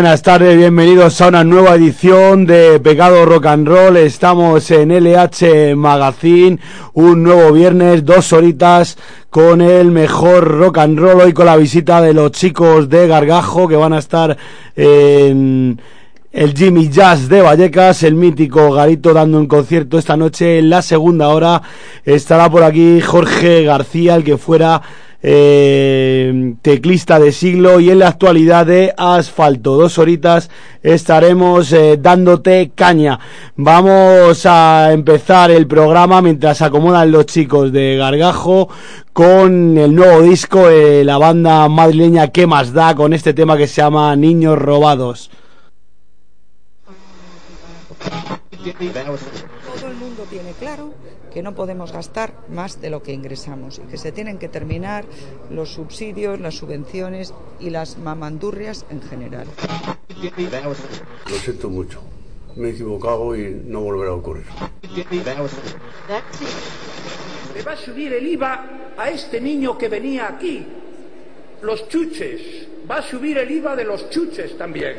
buenas tardes, bienvenidos a una nueva edición de Pecado Rock and Roll. Estamos en LH Magazine, un nuevo viernes, dos horitas con el mejor rock and roll. Hoy con la visita de los chicos de Gargajo que van a estar en el Jimmy Jazz de Vallecas, el mítico Garito dando un concierto esta noche en la segunda hora. Estará por aquí Jorge García, el que fuera eh, teclista de siglo y en la actualidad de asfalto. Dos horitas estaremos eh, dándote caña. Vamos a empezar el programa mientras acomodan los chicos de Gargajo con el nuevo disco de la banda madrileña que más da con este tema que se llama Niños Robados. Todo el mundo tiene claro que no podemos gastar más de lo que ingresamos y que se tienen que terminar los subsidios, las subvenciones y las mamandurrias en general. Lo siento mucho. Me he equivocado y no volverá a ocurrir. Le va a subir el IVA a este niño que venía aquí. Los chuches. Va a subir el IVA de los chuches también.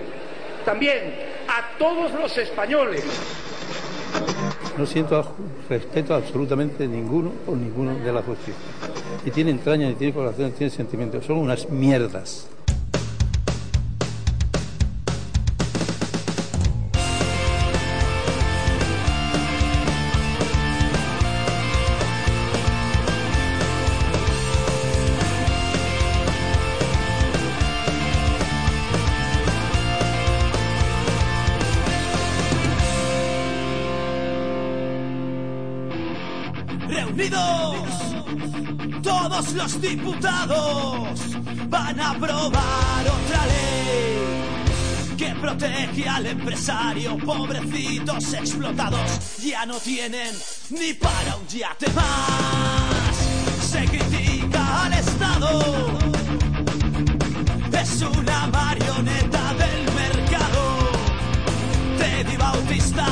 También a todos los españoles. No siento respeto absolutamente ninguno por ninguno de las dos. Ni tiene entraña, ni tiene corazón, ni tiene sentimientos. Son unas mierdas. los diputados van a aprobar otra ley que protege al empresario. Pobrecitos explotados ya no tienen ni para un yate más. Se critica al Estado. Es una marioneta del mercado. Teddy Bautista,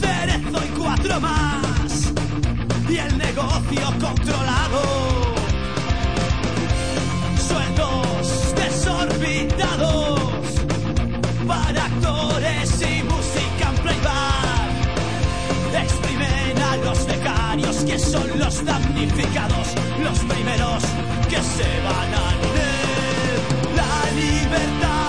Cerezo y cuatro más. Y el negocio controlado. Desorbitados para actores y música en playback. Exprimen a los becarios que son los damnificados, los primeros que se van a leer. La libertad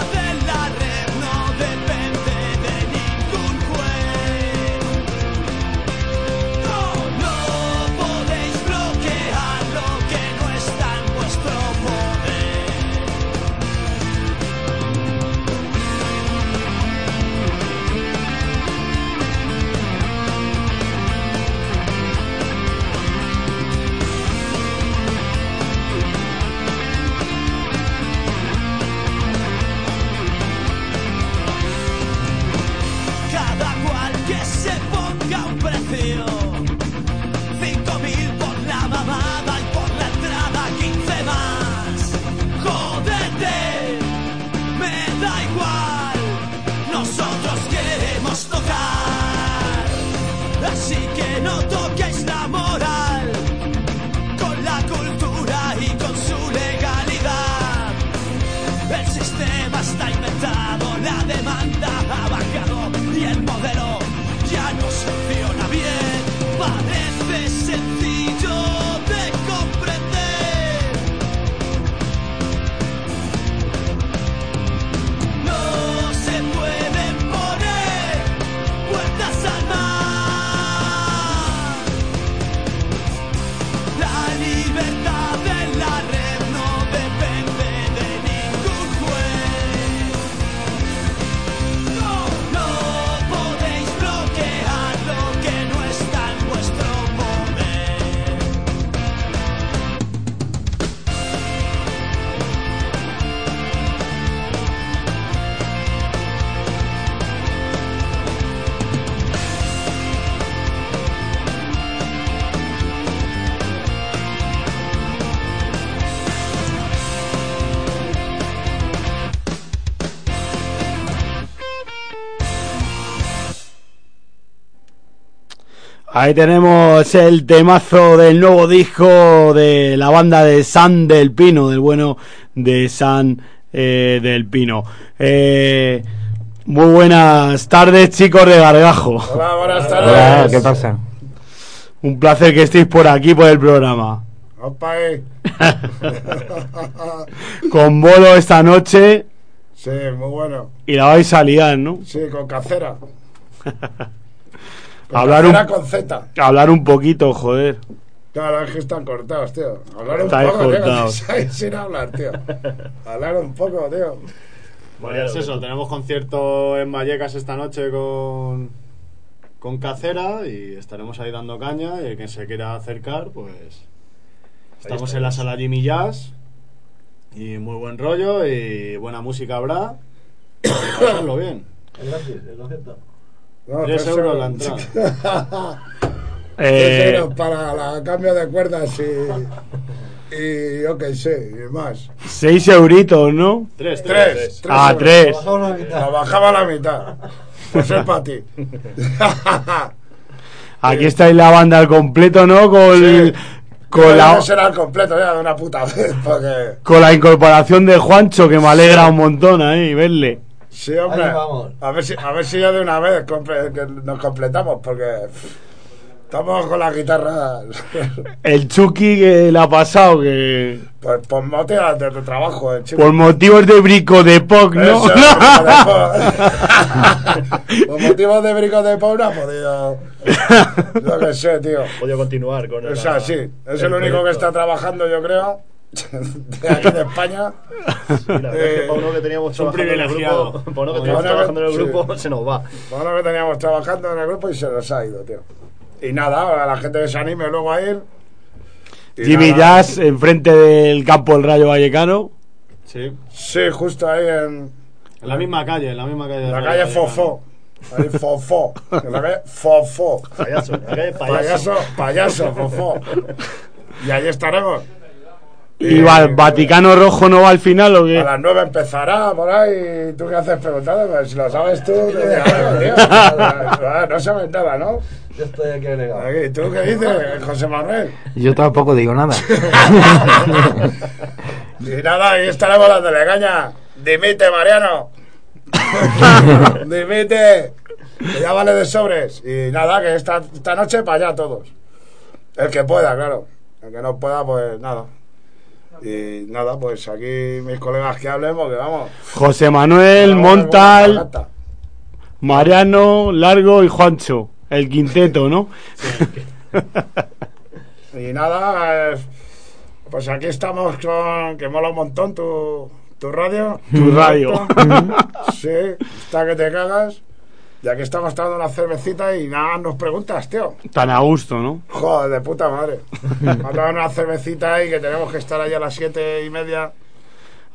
Ahí tenemos el temazo del nuevo disco de la banda de San del Pino, del bueno de San eh, del Pino. Eh, muy buenas tardes, chicos de Gargajo. Hola, buenas Hola, tardes. ¿qué pasa? Un placer que estéis por aquí, por el programa. Opa, eh. Con bolo esta noche Sí, muy bueno. y la vais a liar, ¿no? Sí, con cacera. Hablar un- con Z. Hablar un poquito, joder. Claro, es que están cortados, tío. Hablar un Estáis poco, tío. cortados. sin hablar, tío. Hablar un poco, tío. Bueno, es eso, tenemos concierto en Vallecas esta noche con, con Cacera y estaremos ahí dando caña y el que se quiera acercar, pues estamos en la sala Jimmy Jazz y muy buen rollo y buena música habrá. Y bien. No, Tres tres euros la euros. entrada. Eh, euros para la cambio de cuerdas y. Y yo qué sé, y más. seis euritos, ¿no? Tres, Tres. tres Ah, euros. tres. La bajaba a la mitad. Por ser para ti. Aquí estáis la banda al completo, ¿no? Con, Sí. con, la, Debe ser al completo ya de una puta vez, porque. con la incorporación de Juancho, que me alegra un montón ahí verle. Sí, hombre. Ahí vamos. A ver si, a ver si ya de una vez comple- nos completamos, porque estamos con la guitarra. El Chucky que le ha pasado, que pues por motivos de, de trabajo, el chico. por motivos de brico de POC, ¿no? Eso, por- por motivos de brico de pop no ha podido. Yo qué sé, tío. Podido continuar con O sea, sí, es el, único que está trabajando, yo creo, de aquí de España. Eh, Para uno que teníamos son trabajando en el privilegiados. grupo, para uno que teníamos trabajando en el sí. grupo, se nos va. Bueno, que teníamos trabajando en el grupo y se nos ha ido, tío. Y nada, ahora la gente que se anime luego a ir. Jimmy nada. Jazz, enfrente del campo del Rayo Vallecano. Sí. Sí, justo ahí en, En la misma calle, en la misma calle. en la calle. Fofó. Ahí Fofó. En la calle Fofó. Payaso, la calle Payaso, payaso, Fofó. Y ahí estaremos. ¿Y va- Vaticano Rojo no va al final o A qué? las nueve empezará por ahí. ¿Tú qué haces preguntando? Pues si lo sabes tú, te digo algo, tío. Ah, No sabes nada, ¿no? Yo estoy aquí agregado. Aquí, ¿Tú qué dices, José Manuel? Yo tampoco digo nada. Y nada, ahí estaremos dando de caña. Dimite, Mariano. Dimite. Que ya vale de sobres. Y nada, que esta, esta noche para allá todos. El que pueda, claro. El que no pueda, pues nada. Y nada, pues aquí mis colegas que hablen, porque vamos. José Manuel, Montal. Mariano, Largo y Juancho. El quinteto, ¿no? Y nada, eh, pues aquí estamos con. que mola un montón tu, tu radio. Tu radio. sí, está que te cagas. Y aquí estamos tomando una cervecita y nada, nos preguntas, tío. Tan a gusto, ¿no? Joder, de puta madre. Vamos a tomar una cervecita y que tenemos que estar allá a las siete y media.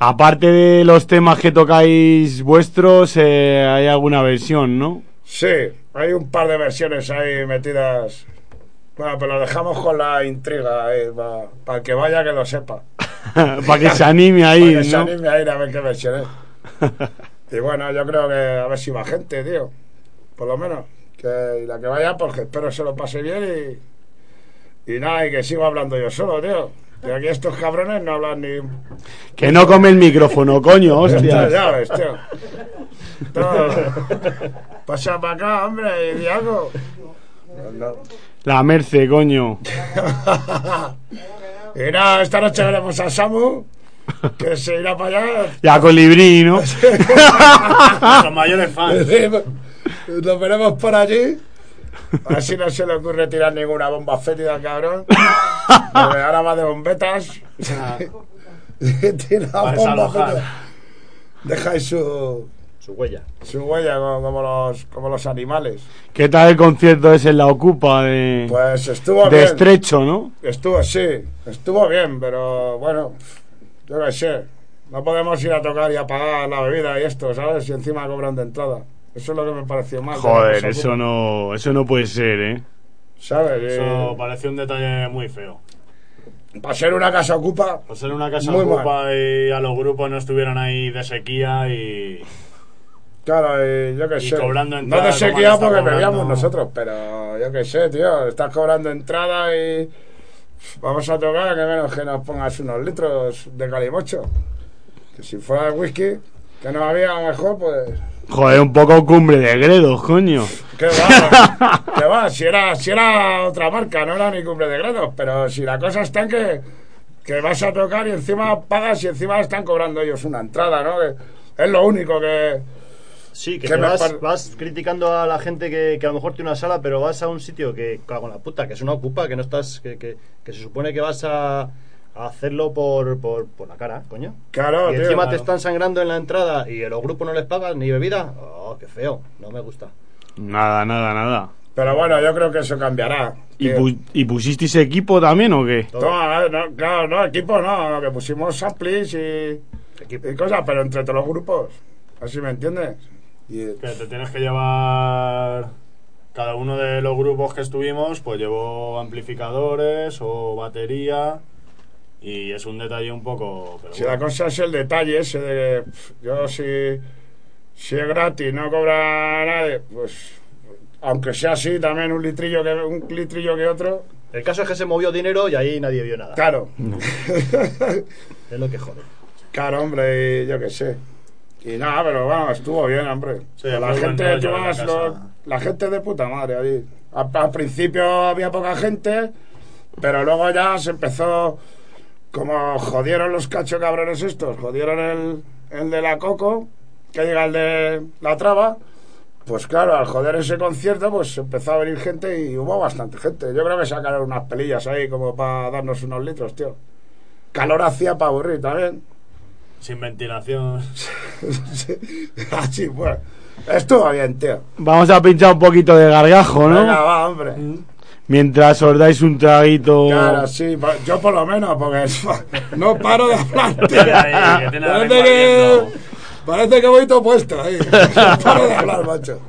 Aparte de los temas que tocáis vuestros, eh, hay alguna versión, ¿no? Sí, hay un par de versiones ahí metidas. Bueno, pero lo dejamos con la intriga, para el que vaya que lo sepa. Para que se anime a Para que se anime a ir a ver qué versión es. Y bueno, yo creo que a ver si va gente, tío. Por lo menos. Que y la que vaya, pues que espero se lo pase bien y. Y nada, y que sigo hablando yo solo, tío. Que aquí estos cabrones no hablan ni. Que no come el micrófono, coño, Ya, hostia. ya ves, tío. Todo. Pasa para acá, hombre, y di algo. No, no. La Merce, coño. Y nada, esta noche veremos a Samu, que se irá para allá. Y a Colibrí, ¿no? Los mayores fans. Nos veremos por allí. A ver si no se le ocurre tirar ninguna bomba fétida al cabrón. Porque ahora va de bombetas. Tira bomba fétida. Deja ahí su, Su huella. su huella como, como los, como los animales. ¿Qué tal el concierto ese en la Ocupa de, Pues estuvo de bien. estrecho, no? Estuvo, sí, estuvo bien, pero bueno, yo qué sé. No podemos ir a tocar y a pagar la bebida y esto, ¿sabes? Y encima cobran de entrada. Eso es lo que me pareció mal. Joder, eso no, eso no puede ser, ¿eh? ¿Sabes? Eso Eh, parece un detalle muy feo. para ser una casa ocupa, Por ser una casa Muy ocupa y a los grupos no estuvieran ahí de sequía y. claro, y yo qué Y sé. cobrando no de sequía porque cobrando. bebíamos nosotros, pero yo qué sé, tío. Estás cobrando entrada y vamos a tocar, que menos que nos pongas unos litros de calimocho. Que si fuera de whisky, que no había, a lo mejor, pues. Joder, un poco cumbre de gredos, coño. ¿Qué va? ¿Qué va? Si era, si era otra marca, no era ni cumbre de grados, pero si la cosa está en que, que vas a tocar y encima pagas y encima están cobrando ellos una entrada, ¿no? Que es lo único que... Sí, que, Que te me vas, par- vas criticando a la gente que, que a lo mejor tiene una sala, pero vas a un sitio que, cago en la puta, que es una ocupa, que no estás, que, que, que se supone que vas a, a hacerlo por, por, por la cara, coño. Claro, y tío, encima claro. te están sangrando en la entrada y a los grupos no les pagas ni bebida. Oh, qué feo, no me gusta. Nada, nada, nada. Pero bueno, yo creo que eso cambiará. ¿Y, pu- ¿Y pusisteis equipo también o qué? Todo. No, no, claro, no, equipo no, lo que pusimos amplis y, y cosas, pero entre todos los grupos, así me entiendes. Y, Que te tienes que llevar. Cada uno de los grupos que estuvimos, pues llevó amplificadores o batería. Y es un detalle un poco. Pero Si la bueno. cosa es el detalle ese de yo si, si es gratis, no cobra nadie, pues aunque sea así, también un litrillo que un litrillo que otro, El caso es que se movió dinero y ahí nadie vio nada. claro. Es lo que jode. claro, hombre, y yo qué sé. Y nada, pero bueno, estuvo bien, hombre. Sí, la gente, tú la vas, lo- la gente de puta madre ahí. Al, al principio había poca gente, pero luego ya se empezó como jodieron los cacho cabrones estos, jodieron el, el de la Coco, que llega el de la Traba, pues claro, al joder ese concierto, pues empezó a venir gente y hubo bastante gente. Yo creo que sacaron unas pelillas ahí como para darnos unos litros, tío. Calor hacía para aburrir también. Sin ventilación. Así pues. Estuvo bien, tío. Vamos a pinchar un poquito de gargajo, ¿no? Venga, va, hombre. Mientras os dais un traguito. Claro, sí, yo por lo menos, porque no paro de hablar, Parece que, parece que voy todo puesto ahí. No paro de hablar, macho.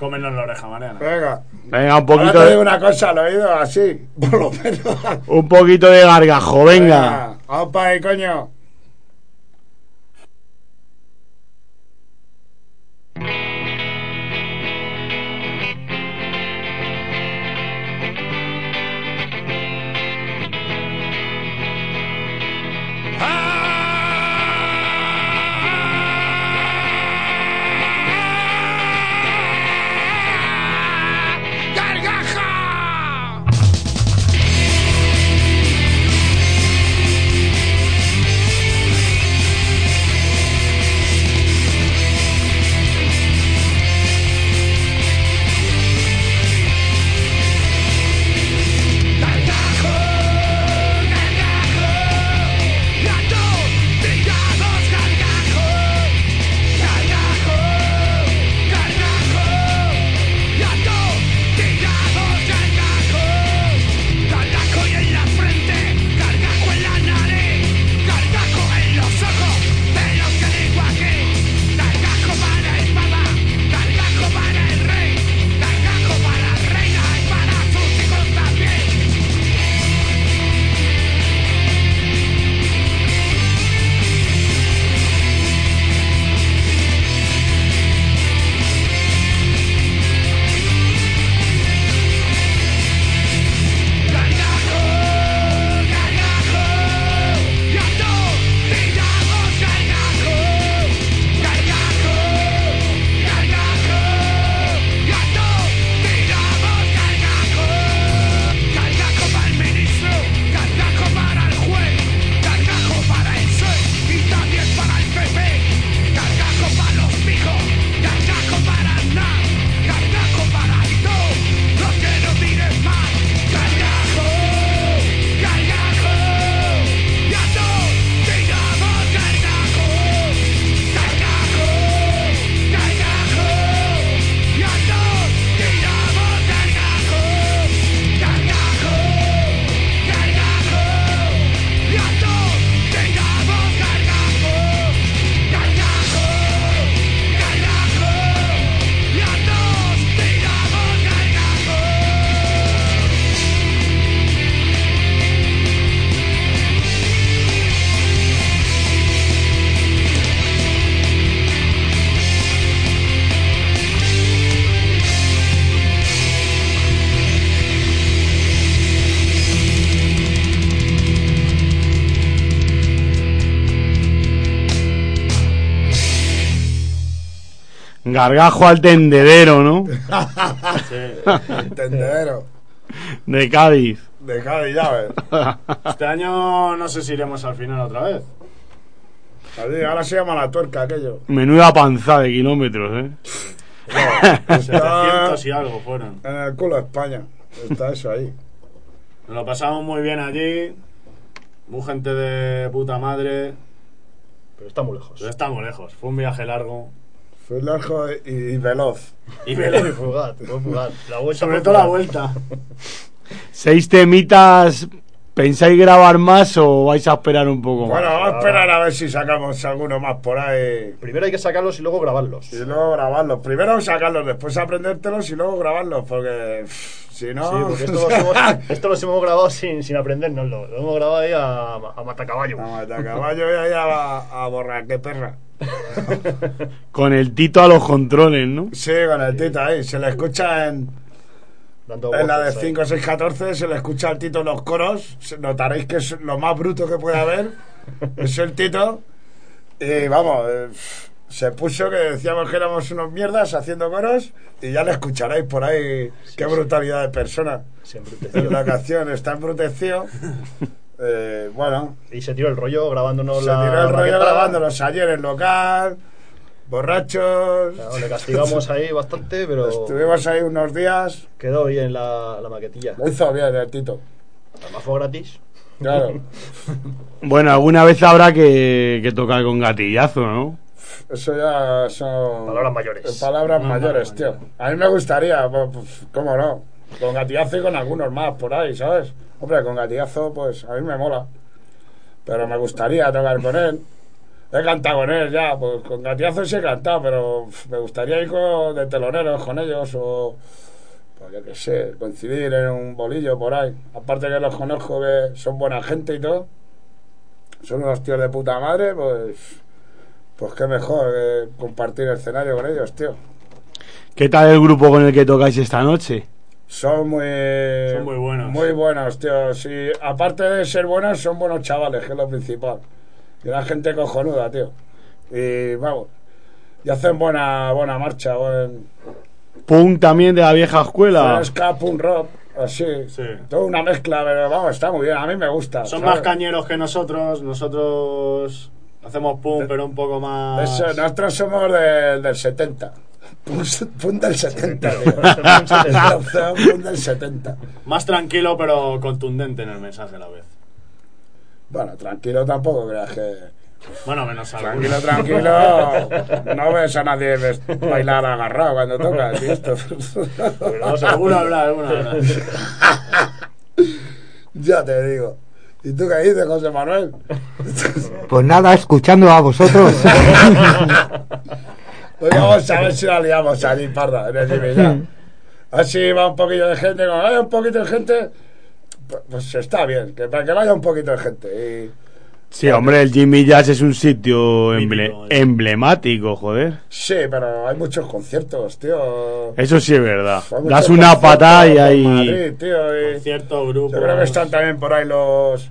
Cómenos la oreja, Mariana. Venga. Venga, un Ahora poquito te digo de, una cosa al oído, así, por lo menos. un poquito de gargajo, venga. Vamos para ahí, coño. Gargajo al tendedero, ¿no? Tendedero. De Cádiz. De Cádiz, ya ves. Este año no sé si iremos al final otra vez. Ahora se llama la tuerca aquello. Menuda panza de kilómetros, ¿eh? 700 y algo fueron. En el culo de España. Está eso ahí. Nos lo pasamos muy bien allí. Muy gente de puta madre. Pero está muy lejos. Pero estamos lejos. Fue un viaje largo. Fue largo y, y veloz. Y veloz. fugaz, fue fugaz. La vuelta Sobre todo la vuelta. ¿Seis temitas pensáis grabar más o vais a esperar un poco Bueno, más? vamos a esperar a ver si sacamos alguno más por ahí. Primero hay que sacarlos y luego grabarlos. Y luego grabarlos. Primero sacarlos, después aprendértelos y luego grabarlos, porque pff, si no. Sí, porque esto los hemos, esto los hemos grabado sin, sin aprendernoslo. Lo hemos grabado ahí a, a matacaballo. A matacaballo y ahí a, a borrar, qué perra. Con el Tito a los controles, ¿no? Sí, con el Tito ahí. Se le escucha en, Dando en la de voces ahí. 5, 6, 14. Se le escucha al Tito en los coros. Se- Notaréis que es lo más bruto que puede haber. es el Tito. Y vamos, eh, se puso que decíamos que éramos unos mierdas haciendo coros. Y ya le escucharéis por ahí. qué brutalidad de persona. Se embruteció. En la canción está embrutecido. Eh, bueno, Y se tiró el rollo grabándonos se la. tiró el rollo maqueta. grabándolos ayer en local, borrachos. Claro, le castigamos ahí bastante, pero Estuvimos ahí unos días. quedó bien la, la maquetilla. Lo hizo bien el Tito. Además fue gratis. Claro. Bueno, alguna vez habrá que, que tocar con gatillazo, ¿no? Eso ya son. Palabras mayores. Palabras No, mayores, no, tío. A mí me gustaría, pues, cómo no. Con gatillazo y con algunos más por ahí, ¿sabes? Hombre, con gatillazo, pues a mí me mola. Pero me gustaría tocar con él. He cantado con él ya, pues con gatillazo sí he cantado, pero me gustaría ir con, de teloneros con ellos o. Pues yo qué sé, coincidir en un bolillo por ahí. Aparte que los conozco que son buena gente y todo. Son unos tíos de puta madre, pues. Pues qué mejor que compartir el escenario con ellos, tío. ¿Qué tal el grupo con el que tocáis esta noche? Son muy. Son muy buenos. Muy buenos, tío. Sí, aparte de ser buenos, son buenos chavales, que es lo principal. Y la gente cojonuda, tío. Y vamos. Y hacen buena, buena marcha, buen. Punk también de la vieja escuela. ska, punk rock, así. Sí. Toda una mezcla, pero vamos, está muy bien. A mí me gusta. Son ¿sabes? más cañeros que nosotros. Nosotros hacemos pum, pero un poco más. Eso, nosotros somos del, del 70. Punk del 70, tío. Hacemos Punk del 70. Más tranquilo, pero contundente en el mensaje a la vez. Bueno, tranquilo tampoco creas que. Bueno, menos Tranquilo, algunos. tranquilo. No ves a nadie bailar agarrado cuando tocas y esto. Alguno habla, alguno habla. ya te digo. ¿Y tú qué dices, José Manuel? Pues nada, escuchando a vosotros. Pues vamos a ver si la liamos allí, parda, en el Jimmy ya. Así va un poquillo de gente, cuando vaya un poquito de gente, pues, pues está bien, que para que vaya un poquito de gente. Y, Sí, hombre, el Jimmy Jazz es un sitio emble- emblemático, joder. sí, pero hay muchos conciertos, tío. Eso sí es verdad. Hay Das una patada y ahí... Madrid, tío, y- grupo. Yo creo que están también por ahí los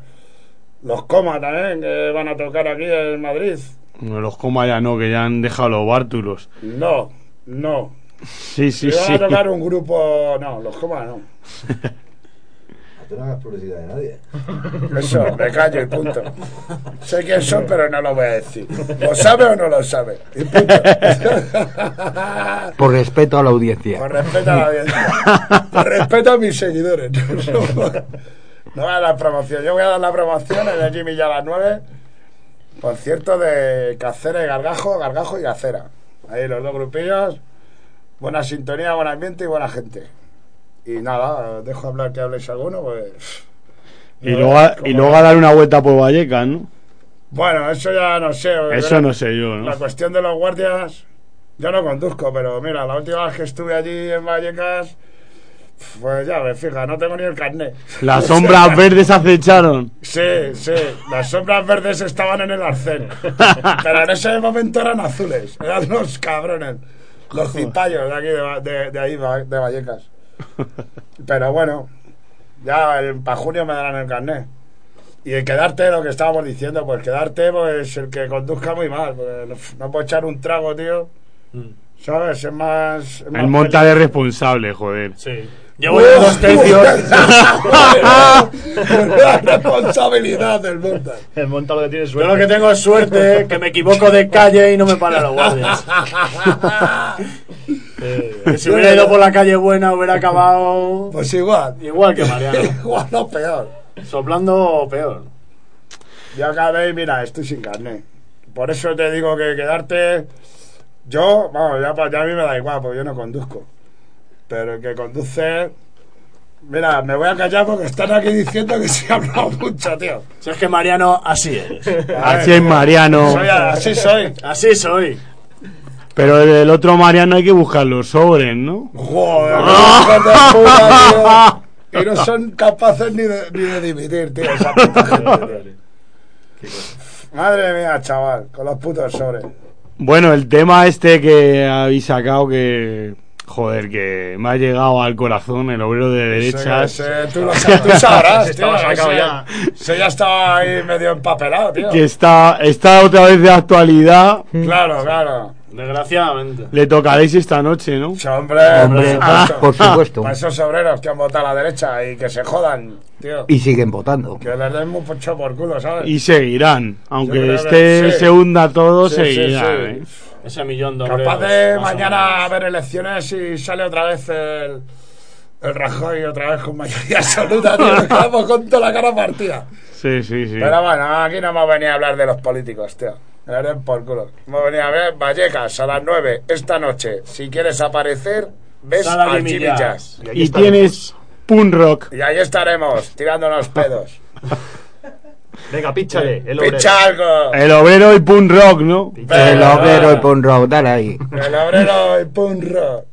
los Coma también, que van a tocar aquí en Madrid. No, los coma ya no, que ya han dejado los bártulos. No, no. Sí, sí, sí. a tocar un grupo... No, los Coma no. Tú no hagas publicidad de nadie. Eso, me callo y punto. Sé quién son, pero no lo voy a decir. ¿Lo sabe o no lo sabe? Y punto. Por respeto a la audiencia. Con respeto a la audiencia. Con respeto a mis seguidores. No voy a dar promoción. Yo voy a dar la promoción en el Jimmy ya a las 9. Concierto de Cacera y Gargajo, Gargajo y Cacera. Ahí los dos grupillos. Buena sintonía, buen ambiente y buena gente. Y nada, os dejo hablar que habléis alguno, pues. Y luego, a- y luego a dar una vuelta por Vallecas, ¿no? Bueno, eso ya no sé. Eso no sé yo, ¿no? La cuestión de los guardias, yo no conduzco, pero mira, la última vez que estuve allí en Vallecas, pues ya me fija, no tengo ni el carnet. Las sombras verdes acecharon. Sí, sí, las sombras verdes estaban en el arcén, pero en ese momento eran azules, eran los cabrones, los cipayos de aquí, de, de, de ahí, de Vallecas. Pero bueno, ya para junio me darán el carnet. Y el quedarte, lo que estábamos diciendo, pues quedarte, pues el que conduzca muy mal, porque no, puedo echar un trago, tío. ¿Sabes? Es más. es más El montal es responsable, joder. Sí. Llevo ya dos tercios. La responsabilidad del montal. El monta lo que tiene Yo suerte. lo que tengo es suerte, que me equivoco de calle y no me paran los guardias. Que si hubiera ido por la calle buena hubiera acabado Pues igual. igual que Mariano. igual no peor. Soplando peor. Ya acabé y mira, estoy sin carne. Por eso te digo que quedarte. Yo, vamos, ya, pa- ya a mí me da igual, porque yo no conduzco. Pero el que conduce. Mira, me voy a callar porque están aquí diciendo que se ha hablado mucho, tío. Si es que Mariano, así eres. Así es Mariano. Soy, así soy. Así soy. Pero el, otro Mariano hay que buscar los sobres, ¿no? Joder, puta, tío. Y no son capaces ni de, ni de dimitir, tío. esa puta gente, tío. Madre mía, chaval, con los putos sobres. Bueno, el tema este que habéis sacado que... Joder, que me ha llegado al corazón el obrero de derechas. Tú, lo tú sabrás, tío. Ya. ese ya estaba ahí medio empapelado, tío. Que está, está otra vez de actualidad. Claro, claro. Desgraciadamente. Le tocaréis esta noche, ¿no? Sí, hombre, Hombre, por supuesto. por supuesto. Para esos obreros que han votado a la derecha y que se jodan, tío. Y siguen votando. Que les den mucho por culo, ¿sabes? Y seguirán. Aunque este que sí. se hunda todo, Sí, sí, seguirán. sí. ¿eh? Ese millón de Capaz de mañana haber elecciones y sale otra vez el, el Rajoy otra vez con mayoría absoluta, tío. Quedamos con toda la cara partida. Sí, sí, sí. Pero bueno, aquí no hemos venido a hablar de los políticos, tío. Me den por culo. Hemos venido a ver Vallecas a las 9 esta noche. Si quieres aparecer, ves Sala al Jimmy Jazz. Jazz. Y tienes punk rock. Y ahí estaremos, tirándonos pedos. Venga, píchale. El obrero. ¡Picha algo! El obrero y punk rock, ¿no? El obrero y pon rock, dale ahí. El obrero y punk rock.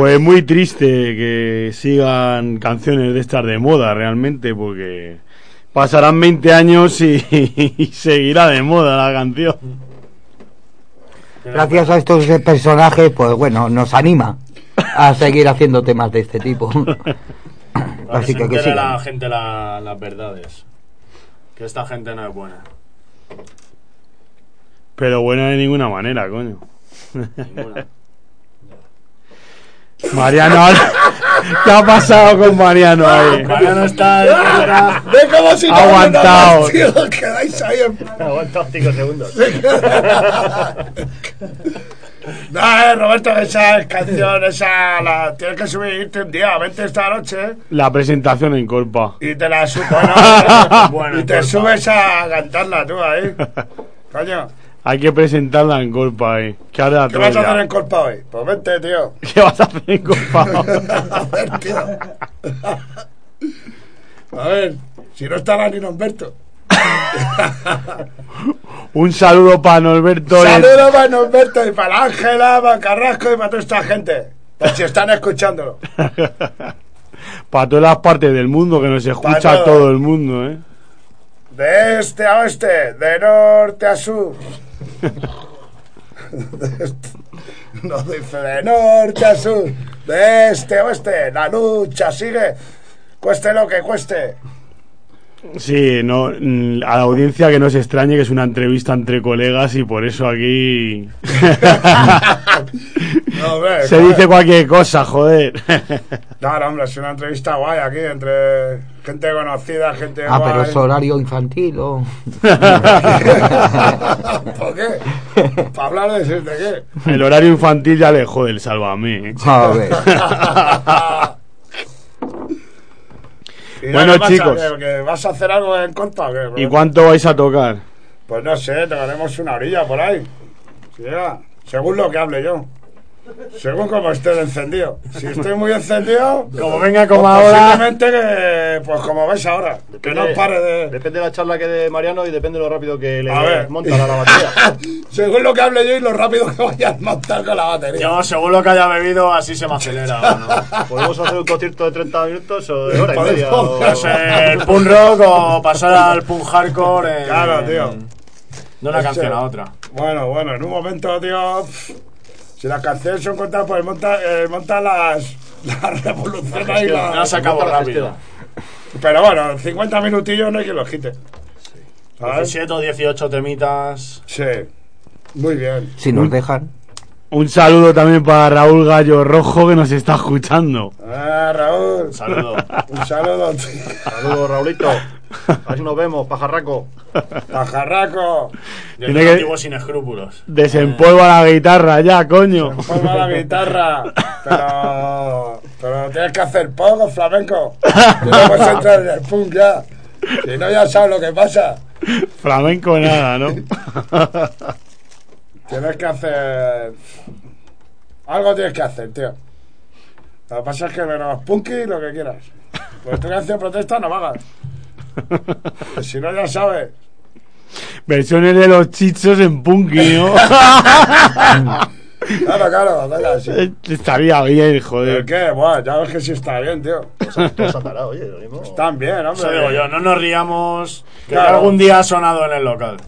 Pues muy triste que sigan canciones de estas de moda realmente, porque pasarán 20 años y, y seguirá de moda la canción. Gracias a estos personajes, pues bueno, nos anima a seguir haciendo temas de este tipo. Para Así que que se que entere la sigan. gente la- las verdades. Que esta gente no es buena. Pero bueno, de ninguna manera, coño. Ninguna. Mariano, ahora- ¿qué ha pasado con Mariano ahí? Mariano está verdad. Ve como si no Aguantado. nacido, quedáis ahí en Aguanta 5 segundos. No, eh, Roberto, esa canción, esa la tienes que subir irte un día, vente esta noche La presentación en Corpa. y te la subes Bueno, y te culpa. subes a cantarla tú ahí. Coño, Hay que presentarla en ahí. ¿Qué, hará ¿qué vas a hacer en Colpa hoy? Pues vente, tío. ¿Qué vas a hacer en Corpa? A ver, tío. A ver, si no está la Nino Humberto. Un saludo para Norberto. Saludos para Humberto y para Ángela, para Carrasco y para toda esta gente. Si están escuchándolo. para todas las partes del mundo que nos escucha todo. todo el mundo, ¿eh? De este a oeste, de norte a sur. No dice de norte a sur, de este a oeste. La lucha sigue, cueste lo que cueste. Sí, no, mm, a la audiencia que no se extrañe que es una entrevista entre colegas y por eso aquí No, hombre, se joder. dice cualquier cosa, joder. No, no, hombre, es una entrevista guay aquí entre gente conocida, gente Ah, guay. pero es horario infantil o... ¿Por qué? ¿Para hablar de, de qué? El horario infantil ya le jode el. ¿eh? A ver. Y Bueno, chicos. ¿Que, que vas a hacer algo en contra o qué? ¿Y cuánto vais a tocar? Pues no sé, tocaremos una orilla por ahí. Sí, ya. Según lo que hable yo. Según como esté de encendido. Si estoy muy encendido. Como venga como pues ahora. Posiblemente que. Pues como ves ahora. Que no pare de. Depende de la charla que dé Mariano y depende de lo rápido que le A ver. monta la, batería. Según lo que hable yo y lo rápido que vaya a montar con la batería. Yo, según lo que haya bebido, así se me acelera. ¿Podemos hacer un concierto de 30 minutos o de hora y media? o- Puede ser punk rock o pasar al punk hardcore. en- Claro, tío. De una canción a otra. Bueno, bueno, en un momento, tío. Si las canciones son cortas, pues monta, eh, monta las. Las revoluciones gestión. las- se acabó la rápido. Pero bueno, 50 minutillos no hay quien los quite. ¿Sabes? 17 o 18 temitas. Sí. Muy bien. Si nos dejan. Un saludo también para Raúl Gallo Rojo que nos está escuchando. Ah, Raúl. Saludo. Un saludo, tío. Saludos, Raulito. A ver si nos vemos, pajarraco. Pajarraco. Yo Tiene que- sin escrúpulos. Desempolva la guitarra ya, coño. Ponga la guitarra. Pero. Pero tienes que hacer poco, flamenco. No puedes entrar en el punk ya. Si no, ya sabes lo que pasa. Flamenco nada, ¿no? Tienes que hacer. Algo tienes que hacer, tío. Lo que pasa es que menos punky lo que quieras. Pues tu canción protesta no vagas. Si no, ya sabes. Versiones de los chichos en punky, ¿no? Claro, claro, venga, sí. Estaría bien, ¿Pero joder. qué? Buah, ya ves que sí está bien, tío. Todos atarados, oye, lo mismo. Están bien, hombre. Eso digo yo, no nos riamos. Que Claro. algún día ha sonado en el local.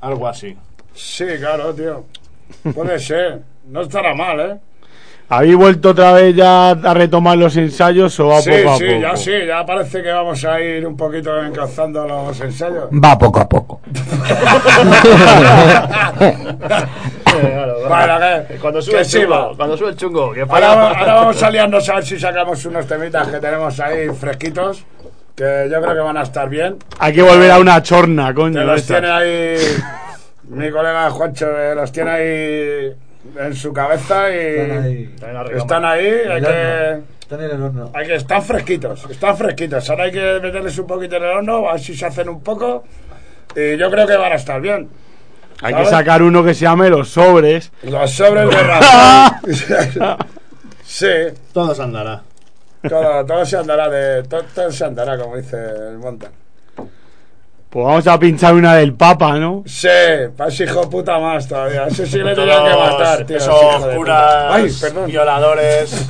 Algo así. Sí, claro, tío. Puede ser. No estará mal, ¿eh? ¿Habéis vuelto otra vez ya a retomar los ensayos o va sí, poco a sí, poco? ya sí, ya parece que vamos a ir un poquito encauzando los ensayos. Va poco a poco. Bueno, ¿qué? Cuando sube Que el sí, chungo, cuando sube el chungo, que Ahora, vamos a liarnos a ver si sacamos unos temitas que tenemos ahí fresquitos, que yo creo que van a estar bien. Hay que volver a una chorna, coño. Que los estas. tiene ahí mi colega Juancho, que los tiene ahí en su cabeza y Están ahí. Están ahí, En hay que. Están en el horno. hay que están fresquitos, están fresquitos. Ahora hay que meterles un poquito en el horno, a ver si se hacen un poco y yo creo que van a estar bien. Hay que sacar uno que se llame Los Sobres. Los sobres de Rafael. sí, Todo se andará. todo, todo se andará de todo, todo se andará como dice el monta. Pues vamos a pinchar una del Papa, ¿no? Sí, para ese hijo de puta más todavía. Ese sí le tenía que matar, tío. Esos curas. Ay, perdón. violadores.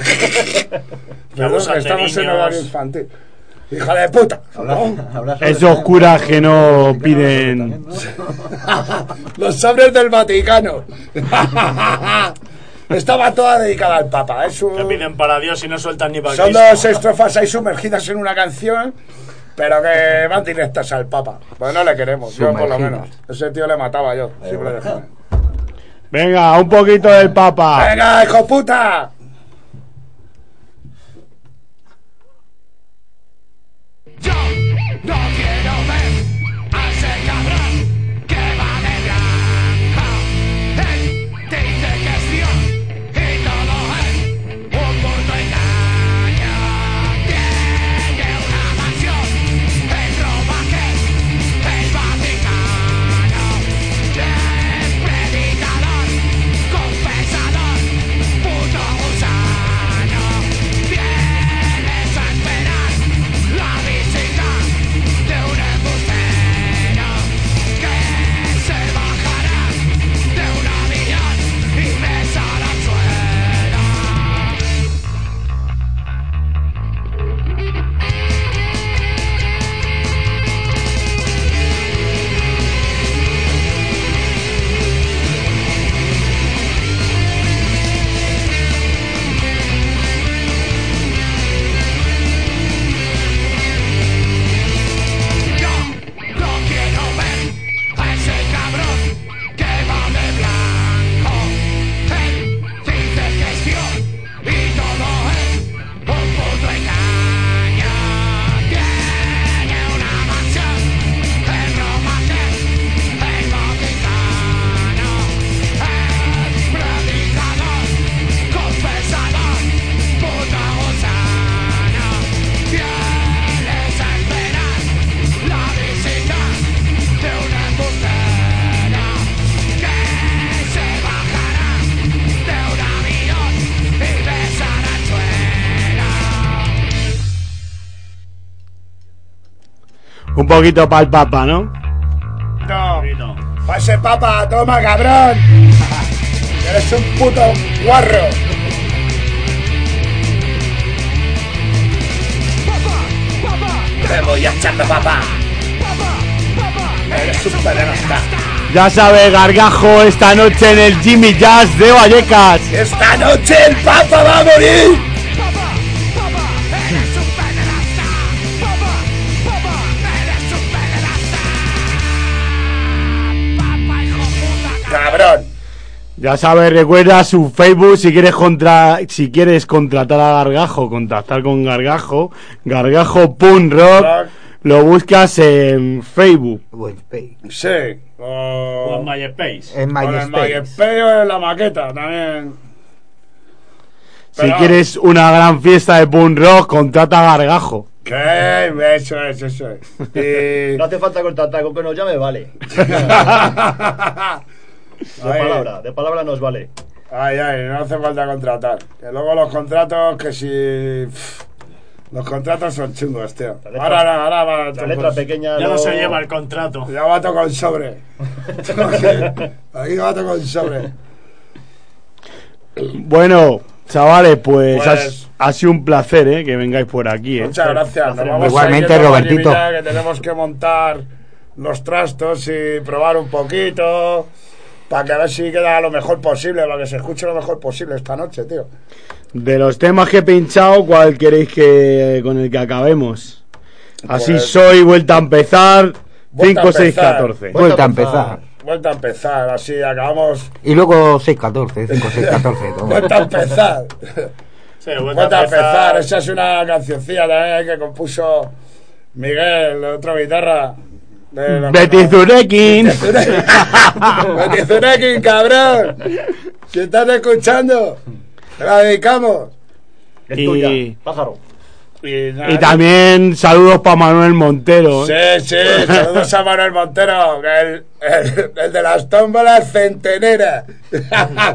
Perdón, que estamos en horario infantil. Hija de puta. Esos curas que no piden... Los sobres del Vaticano. Estaba toda dedicada al Papa. Es un- Que piden para Dios y no sueltan ni para Son Cristo. dos estrofas ahí sumergidas en una canción, pero que van directas al Papa. Pues no le queremos, yo por lo menos. Ese tío le mataba yo, siempre de joven. Venga, un poquito del Papa. ¡Venga, hijo puta! Un poquito para el Papa, ¿no? No. Pase papa, toma cabrón. Eres un puto guarro. Te voy a echar de papá. Eres un pederasta. Ya sabe, Gargajo, esta noche en el Jimmy Jazz de Vallecas. Esta noche el papa va a morir. Ya sabes, recuerda su Facebook si quieres contra si quieres contratar a Gargajo, contactar con Gargajo, gargajo.rock, lo buscas en Facebook. Sí. O, O en MySpace. En o en MySpace. MySpace o en la maqueta también. Si Pero- quieres una gran fiesta de punk rock, contrata a Gargajo. ¿Qué? Eso es, eso es. Y- No hace falta contratar, con que nos llame vale. De Ay. palabra, de palabra nos vale. Ay, ay, no hace falta contratar. Que luego los contratos, que si. pff, los contratos son chungos, tío. letra- ahora, ahora, ahora va La letra pequeña. Ya no no- se lleva el contrato. Ya tocar el sobre. Aquí tocar el sobre. Bueno, chavales, pues, Pues- has- ha sido un placer, ¿eh? Que vengáis por aquí, ¿eh? Muchas gracias. Nos vamos Igualmente, a ir yendo, Robertito. Que tenemos que montar los trastos y probar un poquito. Para que a ver si queda lo mejor posible, para que se escuche lo mejor posible esta noche, tío. De los temas que he pinchado, ¿cuál queréis que con el que acabemos? Así Pues- soy, vuelta a empezar, Vuelta 5, a 6, empezar. 14. Vuelta a empezar. Vuelta a empezar, así acabamos. Y luego 6-14, 5-6-14. todo. Vuelta a empezar. Sí, vuelta, Vuelta a empezar. Esa es una cancioncilla también que compuso Miguel, otra guitarra. Betty Zurekin. Betty Zurekin, cabrón. Si estás escuchando, te la dedicamos. Es Y- tuya, pájaro. Y, nada, Y también saludos para Manuel Montero. ¿eh? Sí, sí, saludos a Manuel Montero, el, el de las tómbolas centeneras.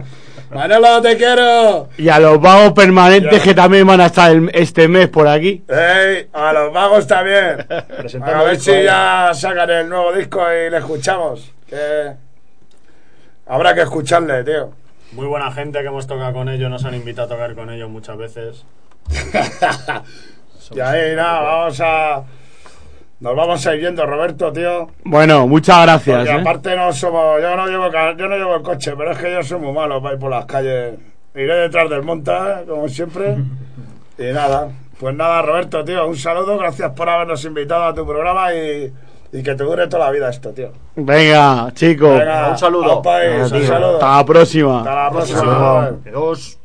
Manolo, te quiero. Y a los vagos permanentes que también van a estar el- este mes por aquí. Ey, a los vagos también. Presentando A ver disco si ya sacan el nuevo disco y le escuchamos. Que habrá que escucharle, tío. Muy buena gente que hemos tocado con ellos, nos han invitado a tocar con ellos muchas veces. Y ahí nada, vamos a. Nos vamos a ir yendo, Roberto, tío. Bueno, muchas gracias. Porque ¿eh? aparte no somos. Yo no llevo yo no llevo el coche, pero es que yo soy muy malo para ir por las calles. Iré detrás del monta, como siempre. y nada. Pues nada, Roberto, tío, un saludo. Gracias por habernos invitado a tu programa y, y que te dure toda la vida esto, tío. Venga, chicos. Venga, un saludo. país, un saludo. Hasta la próxima. Hasta la próxima. Adiós.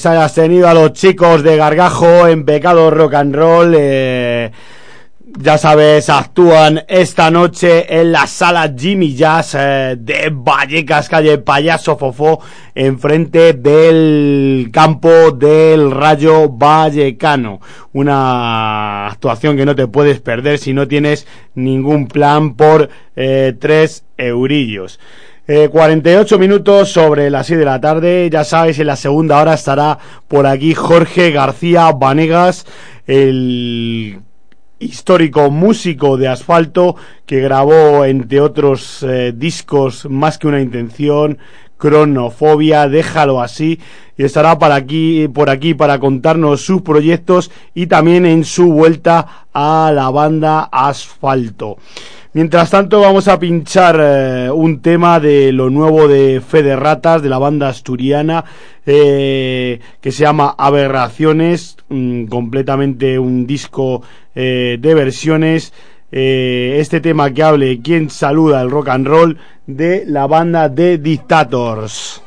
Pues hayas tenido a los chicos de Gargajo en Pecado Rock and Roll. eh, ya sabes, actúan esta noche en la sala Jimmy Jazz eh, de Vallecas, calle Payaso Fofó, enfrente del campo del Rayo Vallecano. Una actuación que no te puedes perder si no tienes ningún plan por eh, tres eurillos. Eh, 48 minutos sobre las 6 de la tarde. Ya sabéis, en la segunda hora estará por aquí Jorge García Vanegas, el histórico músico de asfalto que grabó, entre otros eh, discos, más que una intención, Cronofobia, déjalo así, y estará para aquí, por aquí para contarnos sus proyectos y también en su vuelta a la banda Asfalto. Mientras tanto vamos a pinchar eh, un tema de lo nuevo de Fede Ratas, de la banda asturiana, eh, que se llama Aberraciones, mm, completamente un disco eh, de versiones. Eh, este tema que hable quién saluda el rock and roll de la banda de Dictators.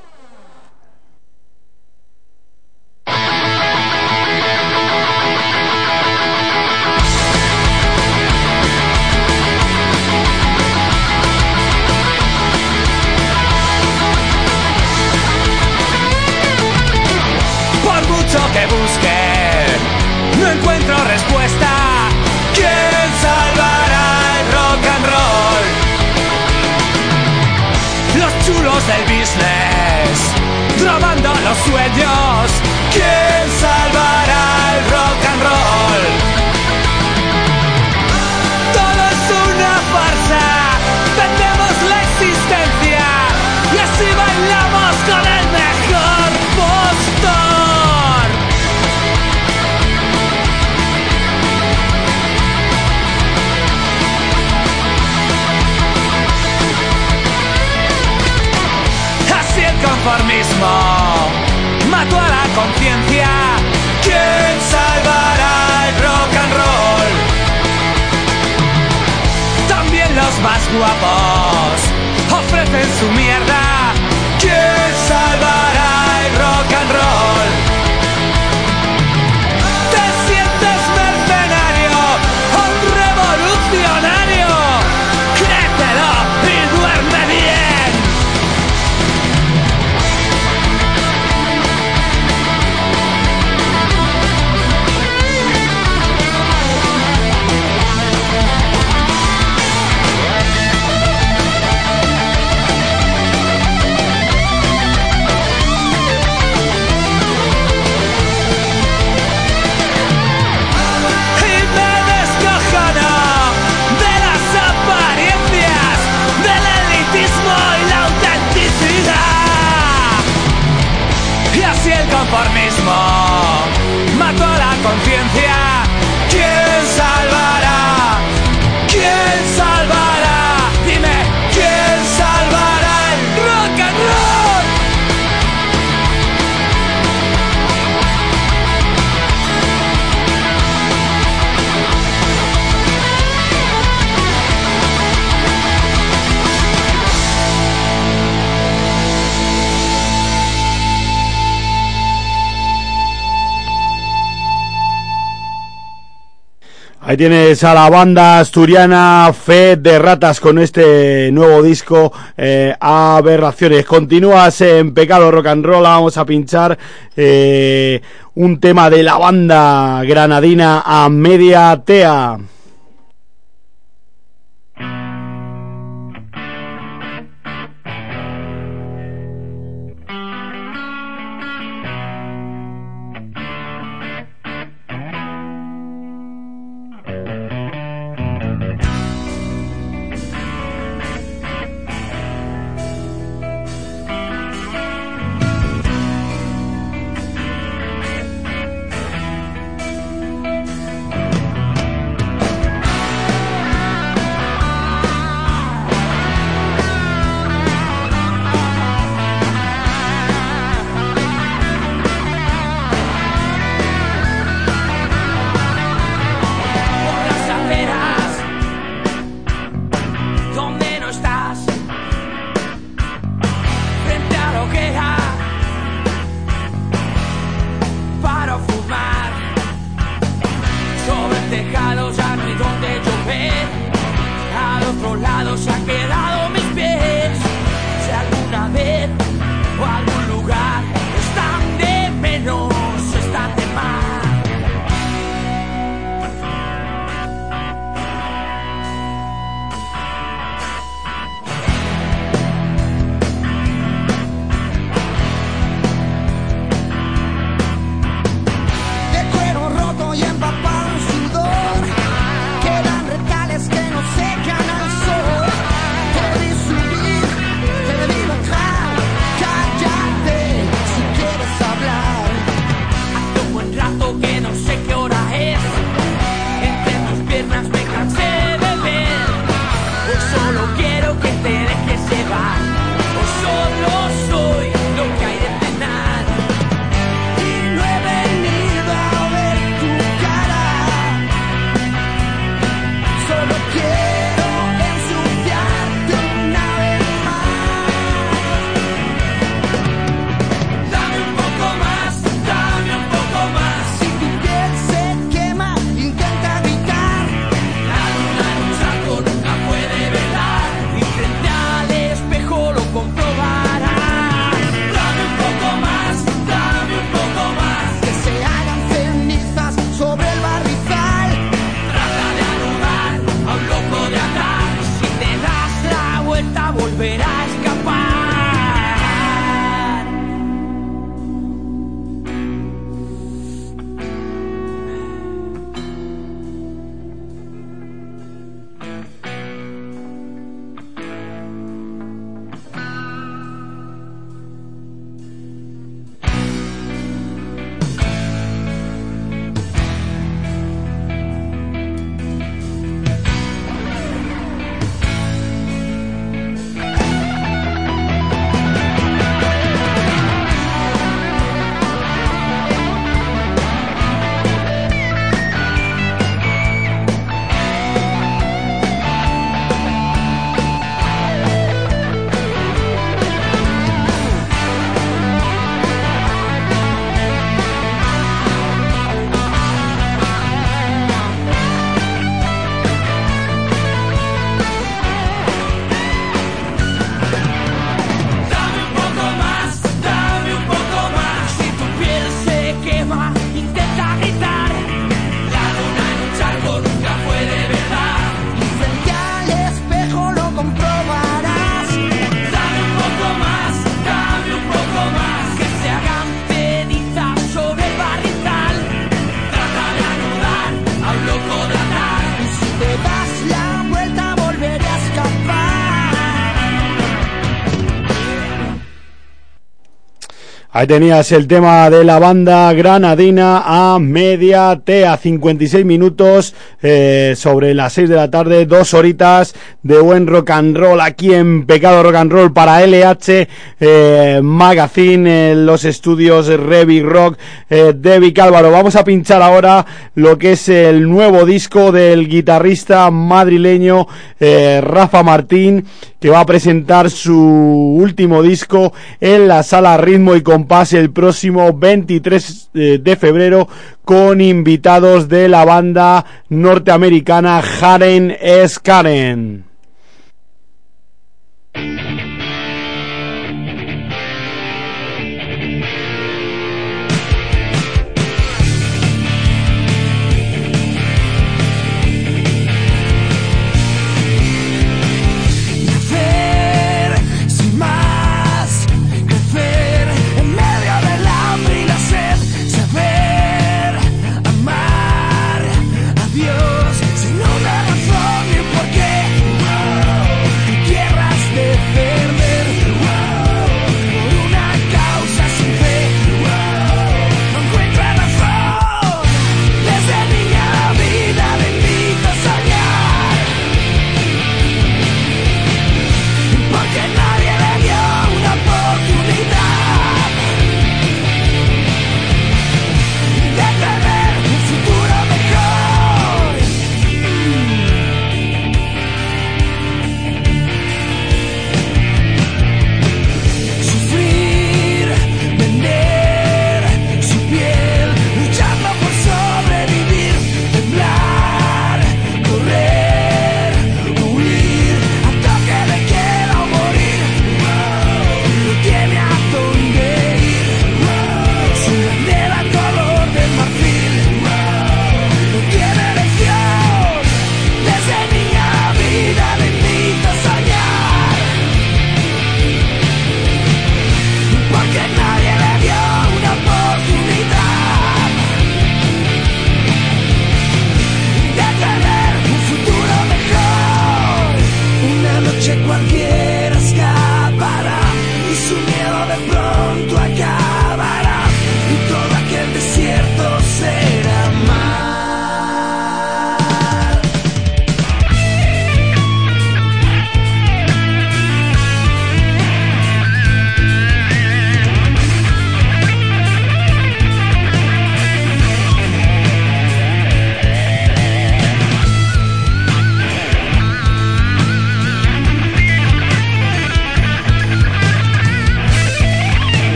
Suedia up Tienes a la banda asturiana Fe de Ratas con este nuevo disco eh, Aberraciones. Continúas en Pecado Rock and Roll. Vamos a pinchar eh, un tema de la banda granadina a media tea. Ahí tenías el tema de la banda granadina a media T, a 56 minutos eh, sobre las 6 de la tarde, dos horitas de buen rock and roll aquí en Pecado Rock and Roll para LH eh, Magazine en los estudios Revi Rock eh, de Vic Álvaro. Vamos a pinchar ahora lo que es el nuevo disco del guitarrista madrileño eh, Rafa Martín que va a presentar su último disco en la sala Ritmo y Compás el próximo 23 eh, de febrero con invitados de la banda norteamericana Haren es Karen.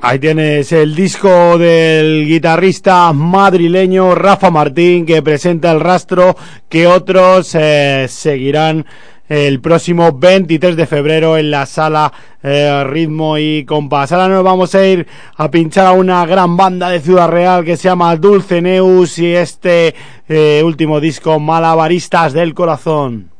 Ahí tienes el disco del guitarrista madrileño Rafa Martín que presenta el rastro que otros eh, seguirán el próximo 23 de febrero en la sala eh, Ritmo y Compás. Ahora nos vamos a ir a pinchar a una gran banda de Ciudad Real que se llama Dulce Neus y este eh, último disco Malabaristas del Corazón.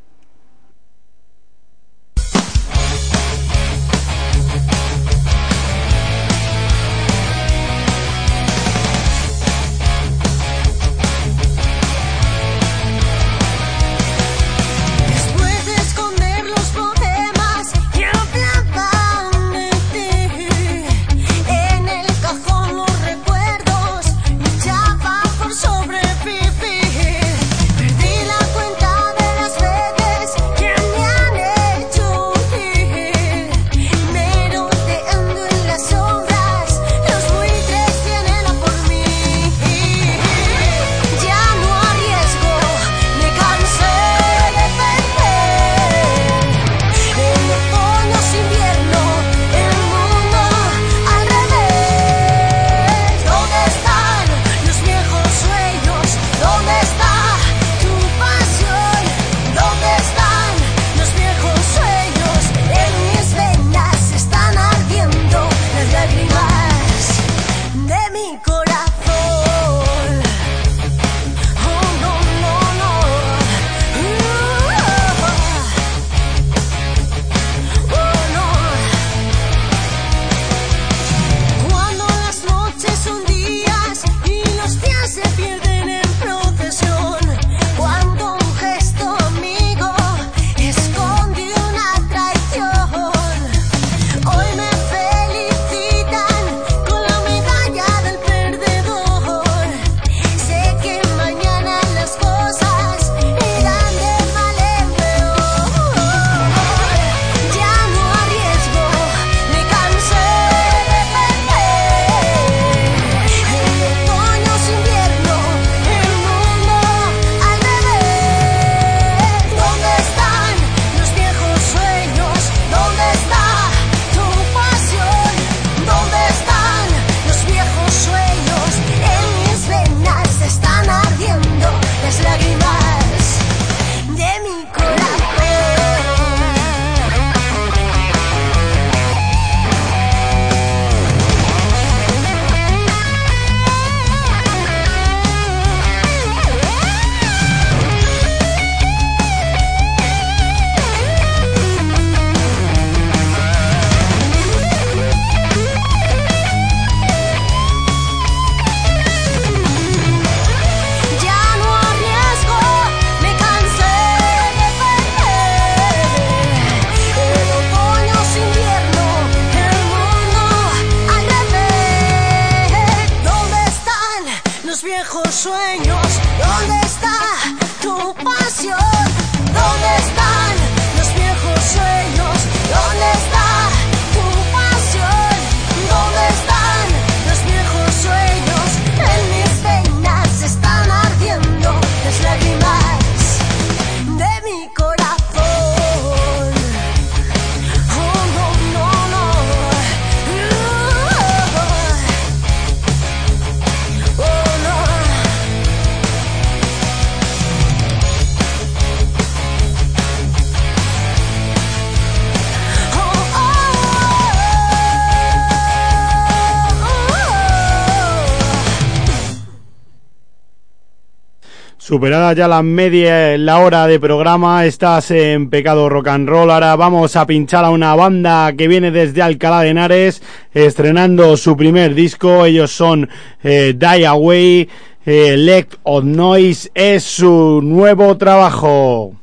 Superada ya la media, la hora de programa, estás en Pecado Rock and Roll. Ahora vamos a pinchar a una banda que viene desde Alcalá de Henares, estrenando su primer disco. Ellos son eh, Die Away, eh, Lect of Noise es su nuevo trabajo.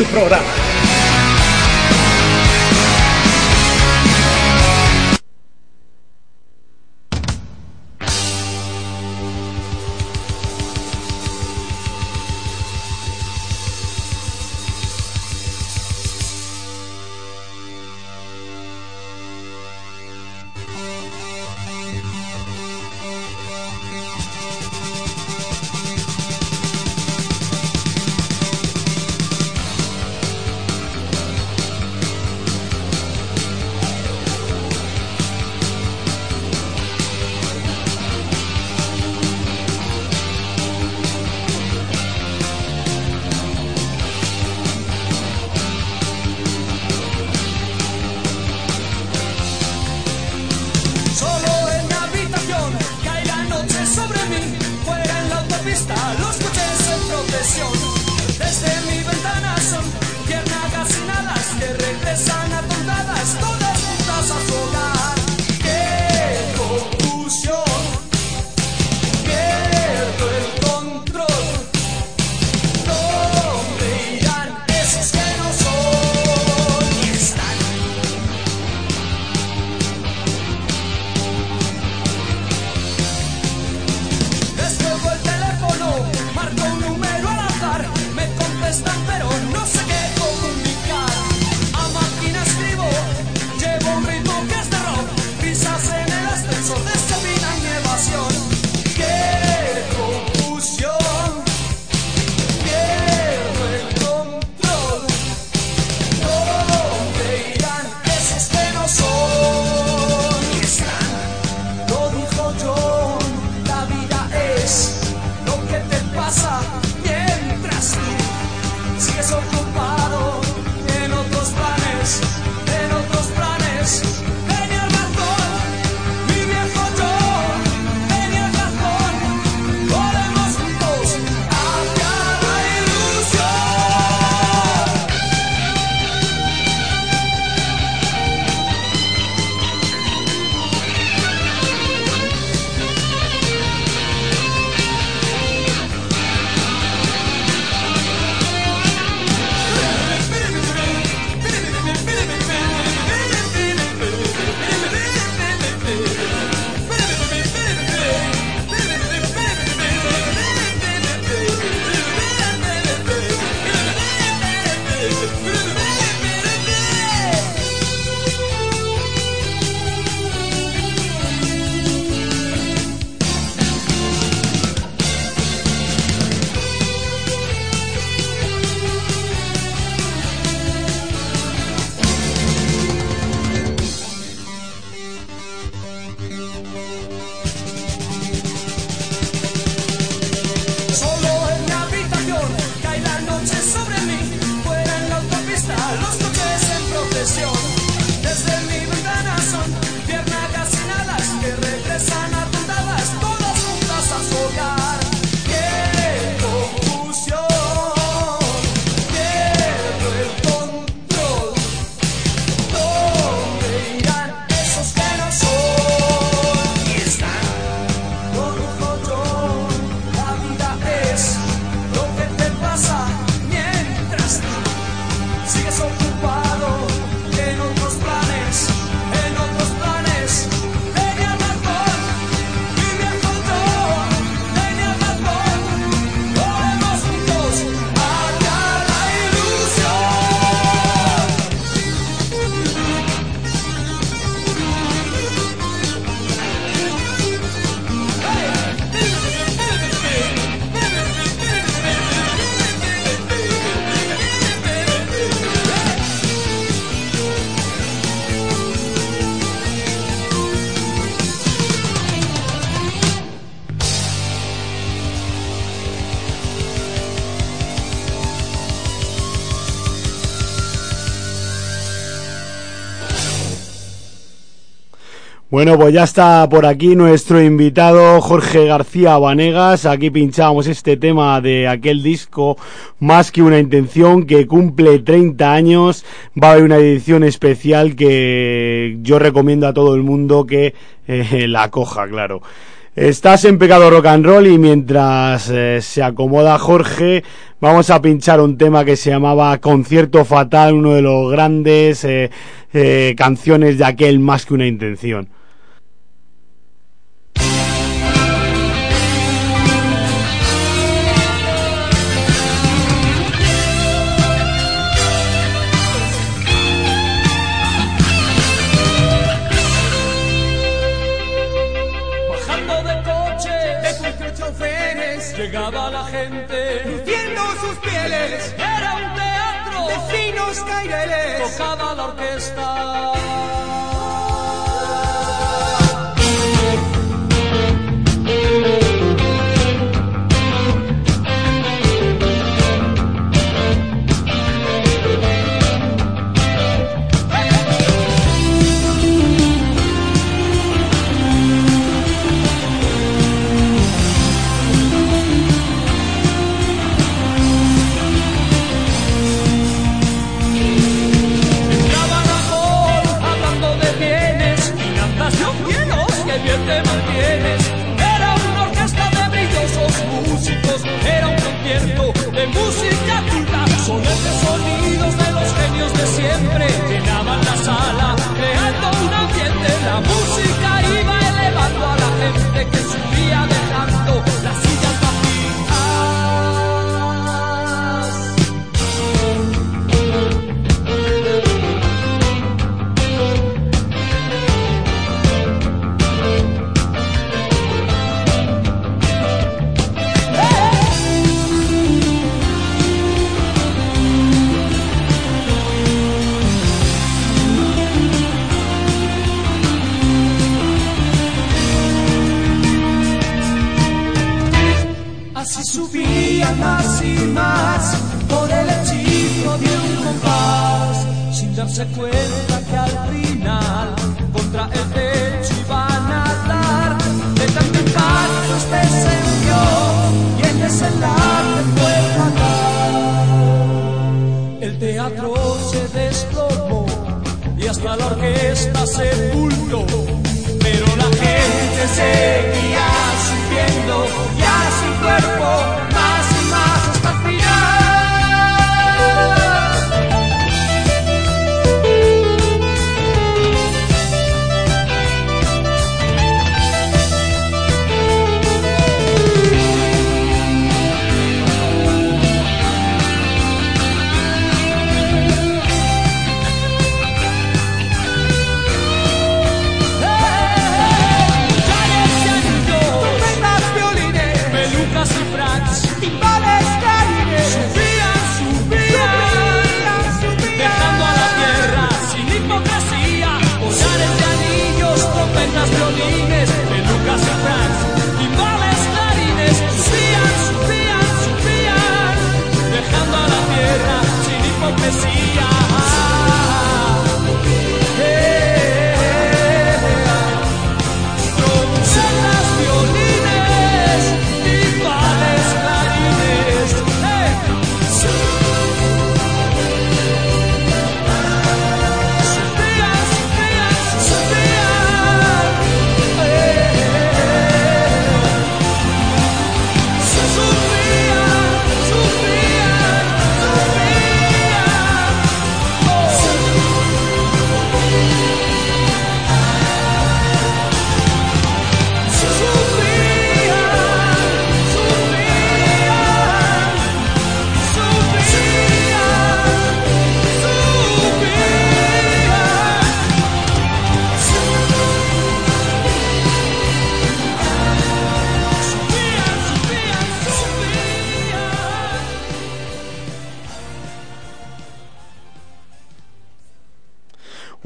Tu programa. Bueno, pues ya está por aquí nuestro invitado Jorge García Vanegas. Aquí pinchábamos este tema de aquel disco Más que una intención que cumple 30 años. Va a haber una edición especial que yo recomiendo a todo el mundo que eh, la coja, claro. Estás en Pecado Rock and Roll y mientras eh, se acomoda Jorge, vamos a pinchar un tema que se llamaba Concierto Fatal, uno de los grandes eh, canciones de aquel Más que una intención.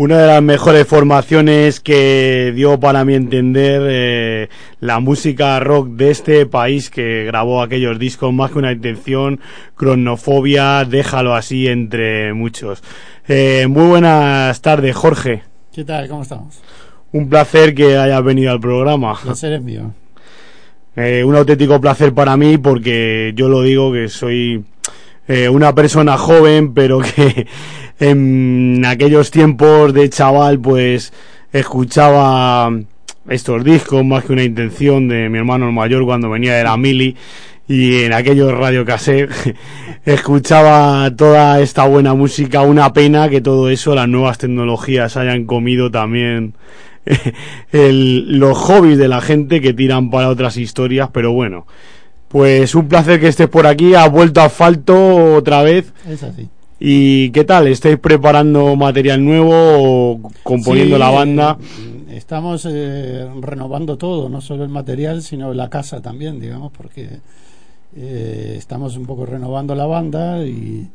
Una de las mejores formaciones que dio para mi entender eh, la música rock de este país que grabó aquellos discos más que una intención, cronofobia, déjalo así entre muchos. Eh, muy buenas tardes, Jorge. ¿Qué tal? ¿Cómo estamos? un placer que hayas venido al programa. Placer es mío. Eh, un auténtico placer para mí porque yo lo digo que soy eh, una persona joven, pero que en aquellos tiempos de chaval, pues escuchaba estos discos más que una intención de mi hermano el mayor cuando venía de la mili y en aquellos radio cassette escuchaba toda esta buena música. Una pena que todo eso las nuevas tecnologías hayan comido también los hobbies de la gente que tiran para otras historias pero bueno. Pues un placer que estés por aquí. Has vuelto a asfalto otra vez. Es así. ¿Y qué tal? ¿Estáis preparando material nuevo o componiendo Sí, la banda? Estamos eh, renovando todo, no solo el material, sino la casa también, digamos, porque eh, estamos un poco renovando la banda y,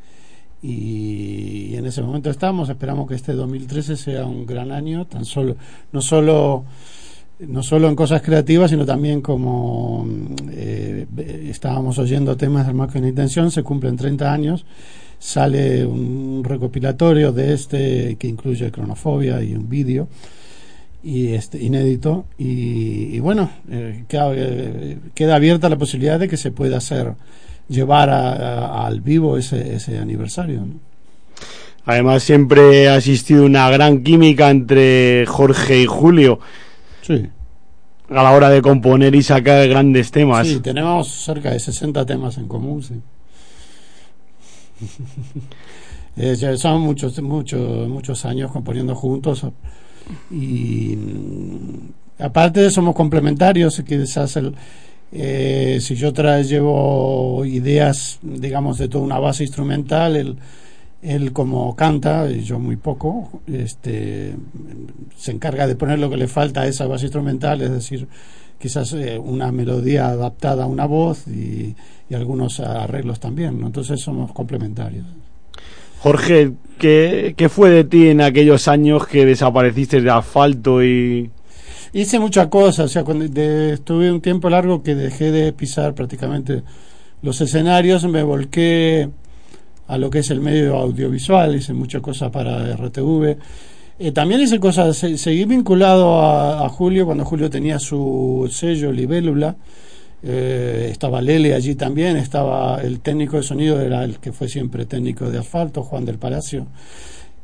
y en ese momento estamos. Esperamos que este 2013 sea un gran año, tan solo, no solo no solo en cosas creativas, sino también como eh, estábamos oyendo temas del que una intención, se cumplen 30 años, sale un recopilatorio de este que incluye cronofobia y un vídeo y este inédito y, y bueno eh, queda, eh, queda abierta la posibilidad de que se pueda hacer llevar a- a- al vivo ese, ese aniversario ¿no? Además siempre ha existido una gran química entre Jorge y Julio Sí. a la hora de componer y sacar grandes temas. Sí, tenemos cerca de 60 temas en común, sí. Eh, son muchos, muchos, muchos años componiendo juntos. Y aparte somos complementarios, quizás eh, si yo tra llevo ideas, digamos, de toda una base instrumental, él, él como canta, y yo muy poco, este, se encarga de poner lo que le falta a esa base instrumental, es decir, quizás eh, una melodía adaptada a una voz y, y algunos arreglos también, ¿no? entonces somos complementarios. Jorge, ¿qué, ¿qué fue de ti en aquellos años que desapareciste de asfalto y... Hice muchas cosas, o sea, cuando de- estuve un tiempo largo que dejé de pisar prácticamente los escenarios, me volqué a lo que es el medio audiovisual, hice muchas cosas para RTV. Eh, también hice cosas, se- seguí vinculado a, Julio cuando Julio tenía su sello Libélula. Eh, estaba Lele allí también, estaba el técnico de sonido, era el que fue siempre técnico de asfalto, Juan del Palacio.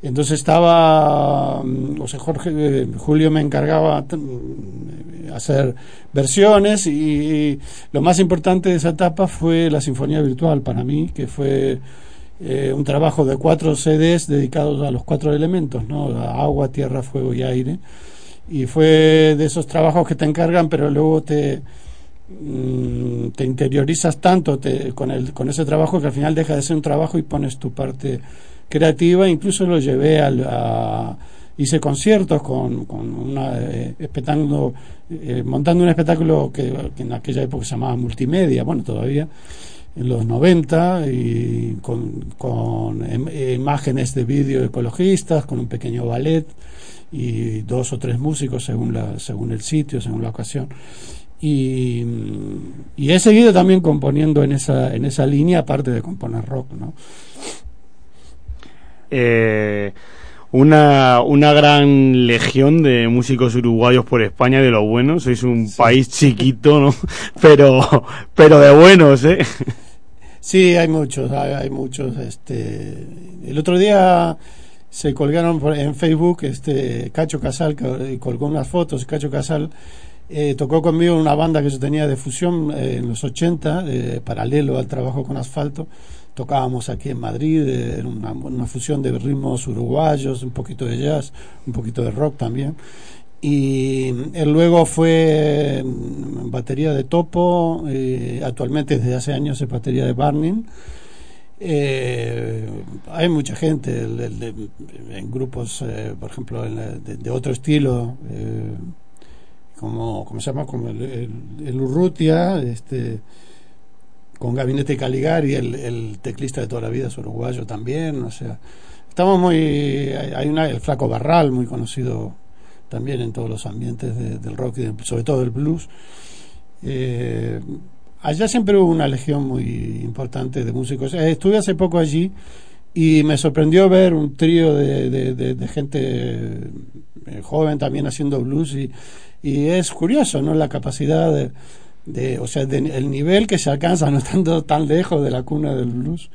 Entonces estaba, mm, o sea, Jorge, eh, Julio me encargaba mm, hacer versiones y, y lo más importante de esa etapa fue la Sinfonía Virtual para mí, que fue eh, un trabajo de cuatro CDs dedicados a los cuatro elementos, ¿no? Agua, tierra, fuego y aire. Y fue de esos trabajos que te encargan, pero luego te, mm, te interiorizas tanto te- con, el, con ese trabajo que al final deja de ser un trabajo y pones tu parte creativa. Incluso lo llevé al, a, hice conciertos con, con una eh, espectáculo, eh, montando un espectáculo que en aquella época se llamaba multimedia, bueno, todavía en los 90 y con, con em- imágenes de vídeo ecologistas, con un pequeño ballet y dos o tres músicos según la según el sitio, según la ocasión. Y, y he seguido también componiendo en esa en esa línea aparte de componer rock, ¿no? eh, una, una gran legión de músicos uruguayos por España de lo bueno. Sois un país chiquito, ¿no? Pero, pero de buenos, ¿eh? Sí, hay muchos, hay, hay muchos. Este, el otro día se colgaron en Facebook, este Cacho Casal colgó unas fotos. Cacho Casal eh, tocó conmigo en una banda que yo tenía de fusión eh, en los 80, eh, paralelo al trabajo con asfalto. Tocábamos aquí en Madrid, eh, era una, una fusión de ritmos uruguayos, un poquito de jazz, un poquito de rock también. Y él luego fue mm, batería de Topo, eh, actualmente desde hace años es batería de Burning. Eh, hay mucha gente el- el de- en grupos, eh, por ejemplo, en de, otro estilo, eh, como, ¿cómo se llama? Como el Urrutia, este, con Gabinete Caligari, el, el teclista de toda la vida es uruguayo también, o sea, estamos muy, hay hay una, el Flaco Barral, muy conocido también en todos los ambientes de- del rock y sobre todo del blues. Eh, allá siempre hubo una legión muy importante de músicos. Eh, estuve hace poco allí y me sorprendió ver un trío de, de- gente eh, joven también haciendo blues y, y es curioso, ¿no? La capacidad de, de o sea, el nivel que se alcanza no estando tan lejos de la cuna del blues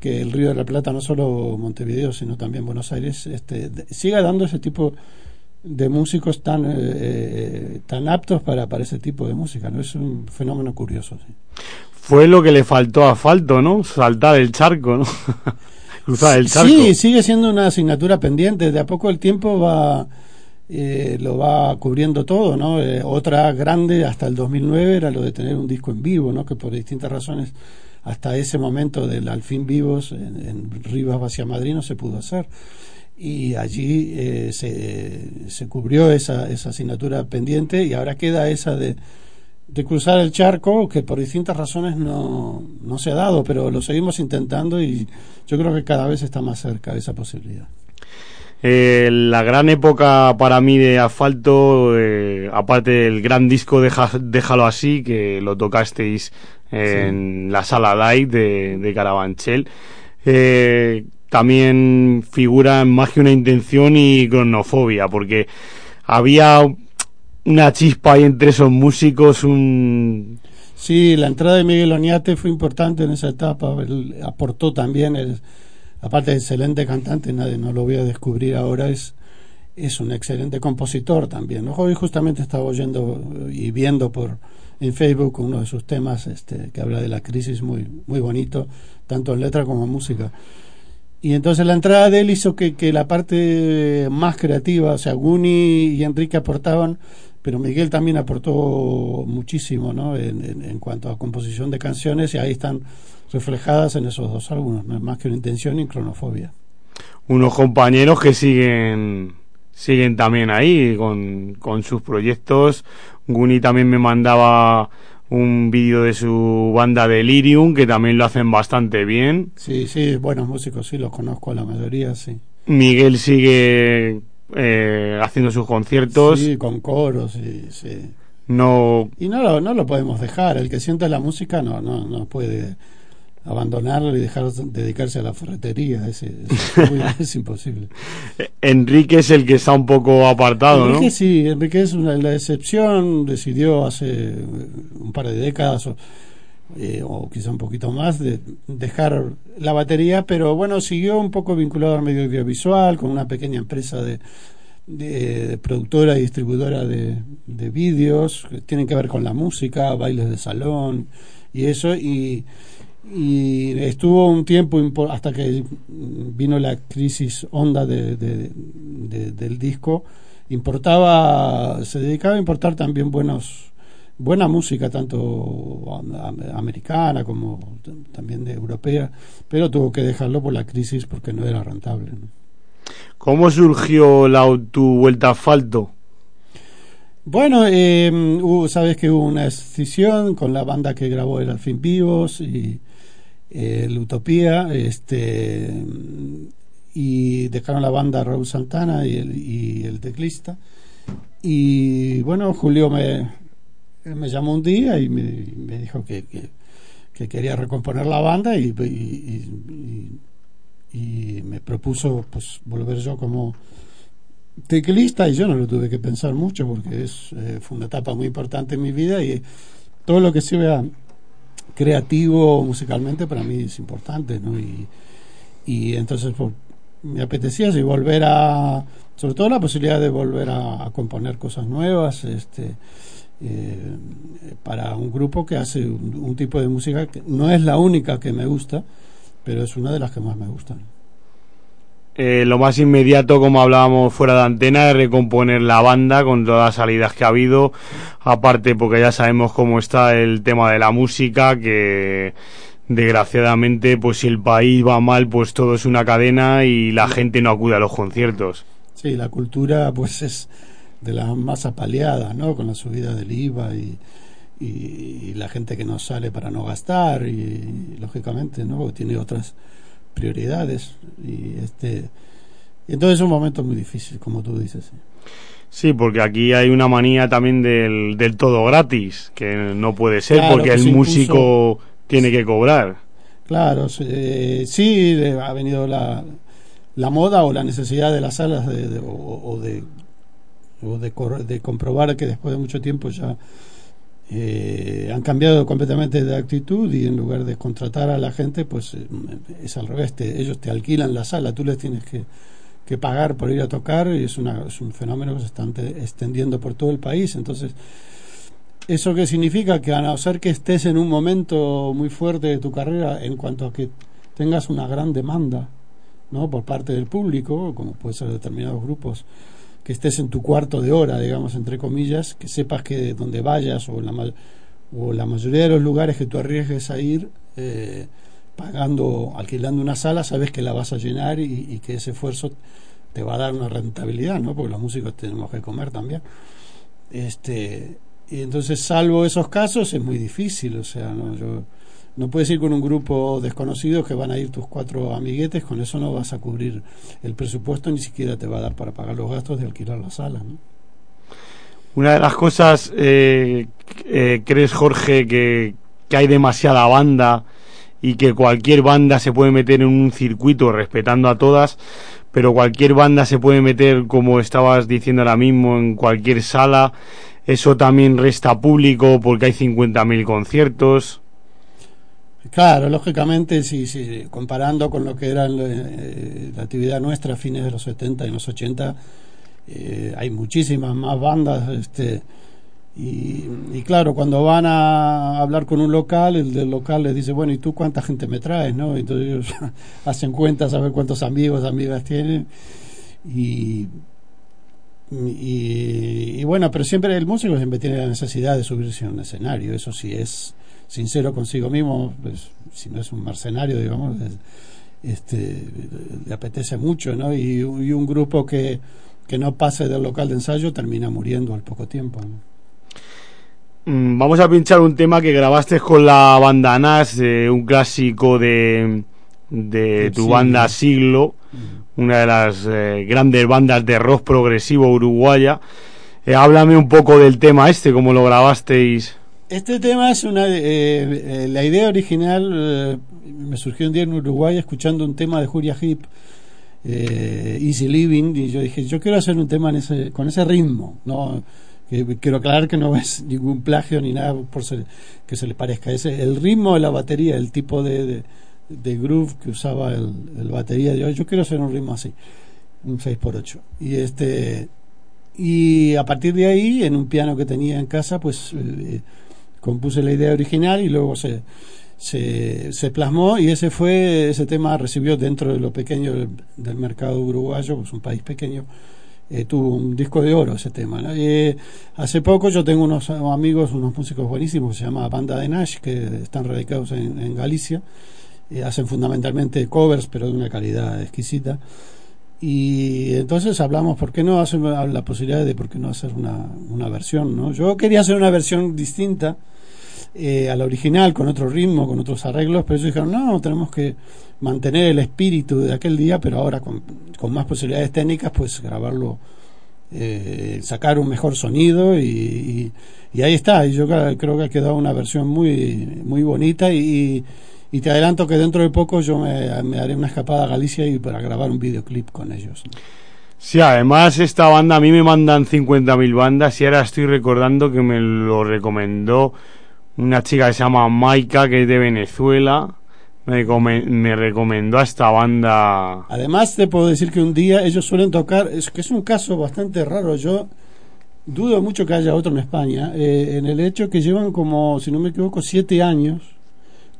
que el Río de la Plata, no solo Montevideo, sino también Buenos Aires, este, siga dando ese tipo de músicos tan eh, eh, tan aptos para, para ese tipo de música, ¿no? Es un fenómeno curioso, sí. Fue lo que le faltó a Falto, ¿no? Saltar el charco, ¿no? Cruzar el charco. Sí, sigue siendo una asignatura pendiente. De a poco el tiempo va eh, lo va cubriendo todo, ¿no? Eh, otra grande hasta el 2009 era lo de tener un disco en vivo, ¿no? Que por distintas razones hasta ese momento del Al fin Vivos en, en Rivas hacia Madrid no se pudo hacer. Y allí eh, se, se cubrió esa, esa asignatura pendiente y ahora queda esa de, de cruzar el charco que por distintas razones no, no se ha dado, pero lo seguimos intentando y yo creo que cada vez está más cerca de esa posibilidad. Eh, la gran época para mí de asfalto, eh, aparte del gran disco Deja- Déjalo así, que lo tocasteis en la sala Light de, de Carabanchel, eh, también figura más que una intención y cronofobia, porque había una chispa ahí entre esos músicos, un... Sí, la entrada de Miguel Oñate fue importante en esa etapa, él aportó también, el, aparte de excelente cantante, nadie no lo voy a descubrir ahora, es, es un excelente compositor también. Hoy justamente estaba oyendo y viendo por en Facebook uno de sus temas este, que habla de la crisis muy, muy bonito, tanto en letra como en música. Y entonces la entrada de él hizo que, que la parte más creativa, o sea, Guni y Enrique aportaban, pero Miguel también aportó muchísimo, ¿no? En, en- cuanto a composición de canciones y ahí están reflejadas en esos dos álbumes, no es más que una intención y cronofobia. unos compañeros que siguen siguen también ahí con, con sus proyectos. Guni también me mandaba un vídeo de su banda Delirium, que también lo hacen bastante bien. Sí, sí, buenos músicos, sí, los conozco a la mayoría, sí. Miguel sigue eh, haciendo sus conciertos. Sí, con coros, sí, sí. No, Y no lo, no lo podemos dejar, el que sienta la música no, no, no puede abandonarlo y dejar dedicarse a la ferretería, es, es, imposible. Enrique es el que está un poco apartado, ¿no? Enrique sí, Enrique es una, la excepción, decidió hace un par de décadas o, eh, o quizá un poquito más de dejar la batería, pero bueno, siguió un poco vinculado al medio audiovisual con una pequeña empresa de, de, de productora y distribuidora de, de vídeos que tienen que ver con la música, bailes de salón y eso, y, y estuvo un tiempo hasta que vino la crisis honda de, de- de- del disco importaba se dedicaba a importar también buenos buena música tanto am- am- americana como también de europea pero tuvo que dejarlo por la crisis porque no era rentable ¿no? ¿Cómo surgió la, tu vuelta a asfalto? Bueno, eh, hubo- sabes que hubo una escisión con la banda que grabó el Al fin Vivos y eh, el Utopía, este, y dejaron la banda Raúl Santana y el, y el teclista. Y bueno, Julio me, me llamó un día y me, dijo que, que, que quería recomponer la banda y, y- me propuso pues volver yo como teclista y yo no lo tuve que pensar mucho porque es eh, fue una etapa muy importante en mi vida y todo lo que sea creativo musicalmente para mí es importante ¿no? y, y entonces pues, me apetecía así volver a sobre todo la posibilidad de volver a, componer cosas nuevas este eh, para un grupo que hace un tipo de música que no es la única que me gusta pero es una de las que más me gustan Eh, lo más inmediato, como hablábamos fuera de antena, es recomponer la banda con todas las salidas que ha habido. Aparte, porque ya sabemos cómo está el tema de la música, que desgraciadamente, pues si el país va mal, pues todo es una cadena y la gente no acude a los conciertos. Sí, la cultura pues es de las más apaleadas, ¿no? Con la subida del IVA y, y- y la gente que no sale para no gastar y, lógicamente, ¿no? Porque tiene otras prioridades y este entonces es un momento muy difícil, como tú dices. sí. Porque aquí hay una manía también del, del todo gratis, que no puede ser Claro, porque que el músico tiene que cobrar. Claro, sí, eh, sí ha venido la, la moda o la necesidad de las salas de, de- o, o de o de, de comprobar que después de mucho tiempo ya eh, han cambiado completamente de actitud y en lugar de contratar a la gente, pues eh, es al revés, ellos te alquilan la sala, tú les tienes que, que pagar por ir a tocar y es, una, es un fenómeno que se está extendiendo por todo el país. Entonces, ¿eso qué significa? Que a no ser que estés en un momento muy fuerte de tu carrera en cuanto a que tengas una gran demanda, ¿no? Por parte del público, como puede ser determinados grupos, que estés en tu cuarto de hora, digamos, entre comillas, que sepas que donde vayas o la, o la mayoría de los lugares que tú arriesgues a ir, eh, pagando, alquilando una sala, sabes que la vas a llenar y, y que ese esfuerzo te va a dar una rentabilidad, ¿no? Porque los músicos tenemos que comer también. Este, y entonces, salvo esos casos, es muy difícil, o sea, no, yo no puedes ir con un grupo desconocido que van a ir tus cuatro amiguetes, con eso no vas a cubrir el presupuesto, ni siquiera te va a dar para pagar los gastos de alquilar la sala, ¿no? Una de las cosas, eh, eh, ¿crees, Jorge, que, que hay demasiada banda y que cualquier banda se puede meter en un circuito respetando a todas, pero cualquier banda se puede meter, como estabas diciendo ahora mismo, en cualquier sala? Eso también resta público porque hay 50.000 conciertos. Claro, lógicamente, si, si comparando con lo que era eh, la actividad nuestra a fines de los 70 y los 80, eh, hay muchísimas más bandas. Este, y, y claro, cuando van a hablar con un local, el del local les dice, bueno, ¿y tú cuánta gente me traes? ¿no? Entonces ellos hacen cuentas a ver cuántos amigos, amigas tienen. Y, y, y bueno, pero siempre el músico siempre tiene la necesidad de subirse a un escenario, eso sí es sincero consigo mismo, pues, si no es un mercenario, digamos, es- este, le apetece mucho, ¿no? Y, y un grupo que, que no pase del local de ensayo termina muriendo al poco tiempo. ¿no? Mm, Vamos a pinchar un tema que grabaste con la banda Nas, eh, un clásico de, de tu Siglo. banda Siglo, una de las eh, grandes bandas de rock progresivo uruguaya. Eh, háblame un poco del tema este, cómo lo grabasteis. Este tema es una. eh, eh, la idea original eh, me surgió un día en Uruguay escuchando un tema de Julia Heep, eh, Easy Living, y yo dije, yo quiero hacer un tema con ese ritmo. no Quiero aclarar que no es ningún plagio ni nada por ser- que se le parezca. Es el ritmo de la batería, el tipo de, de, de groove que usaba el, el batería. Yo, yo quiero hacer un ritmo así, un 6x8. Y este. Y a partir de ahí, en un piano que tenía en casa, pues eh, compuse la idea original y luego se, se, se plasmó y ese fue, ese tema recibió dentro de lo pequeño del, del mercado uruguayo, pues un país pequeño, eh, tuvo un disco de oro ese tema. ¿no? Eh, hace poco yo tengo unos amigos, unos músicos buenísimos que se llama Banda de Nash, que están radicados en, en Galicia, eh, hacen fundamentalmente covers, pero de una calidad exquisita. Y entonces hablamos, ¿por qué no hacer la posibilidad de por qué no hacer una, una versión? ¿no? Yo quería hacer una versión distinta eh, a la original, con otro ritmo, con otros arreglos, pero ellos dijeron, no, tenemos que mantener el espíritu de aquel día, pero ahora con, más posibilidades técnicas, pues grabarlo, eh, sacar un mejor sonido y, y, y ahí está. Y yo creo que ha quedado una versión muy, muy bonita y, y te adelanto que dentro de poco yo me, me haré una escapada a Galicia y para grabar un videoclip con ellos. Sí, además esta banda, a mí me mandan 50.000 bandas y ahora estoy recordando que me lo recomendó una chica que se llama Maika, que es de Venezuela. Me, come- me recomendó a esta banda. Además, te puedo decir que un día ellos suelen tocar, es que es un caso bastante raro. Yo dudo mucho que haya otro en España, eh, en el hecho que llevan como, si no me equivoco, siete años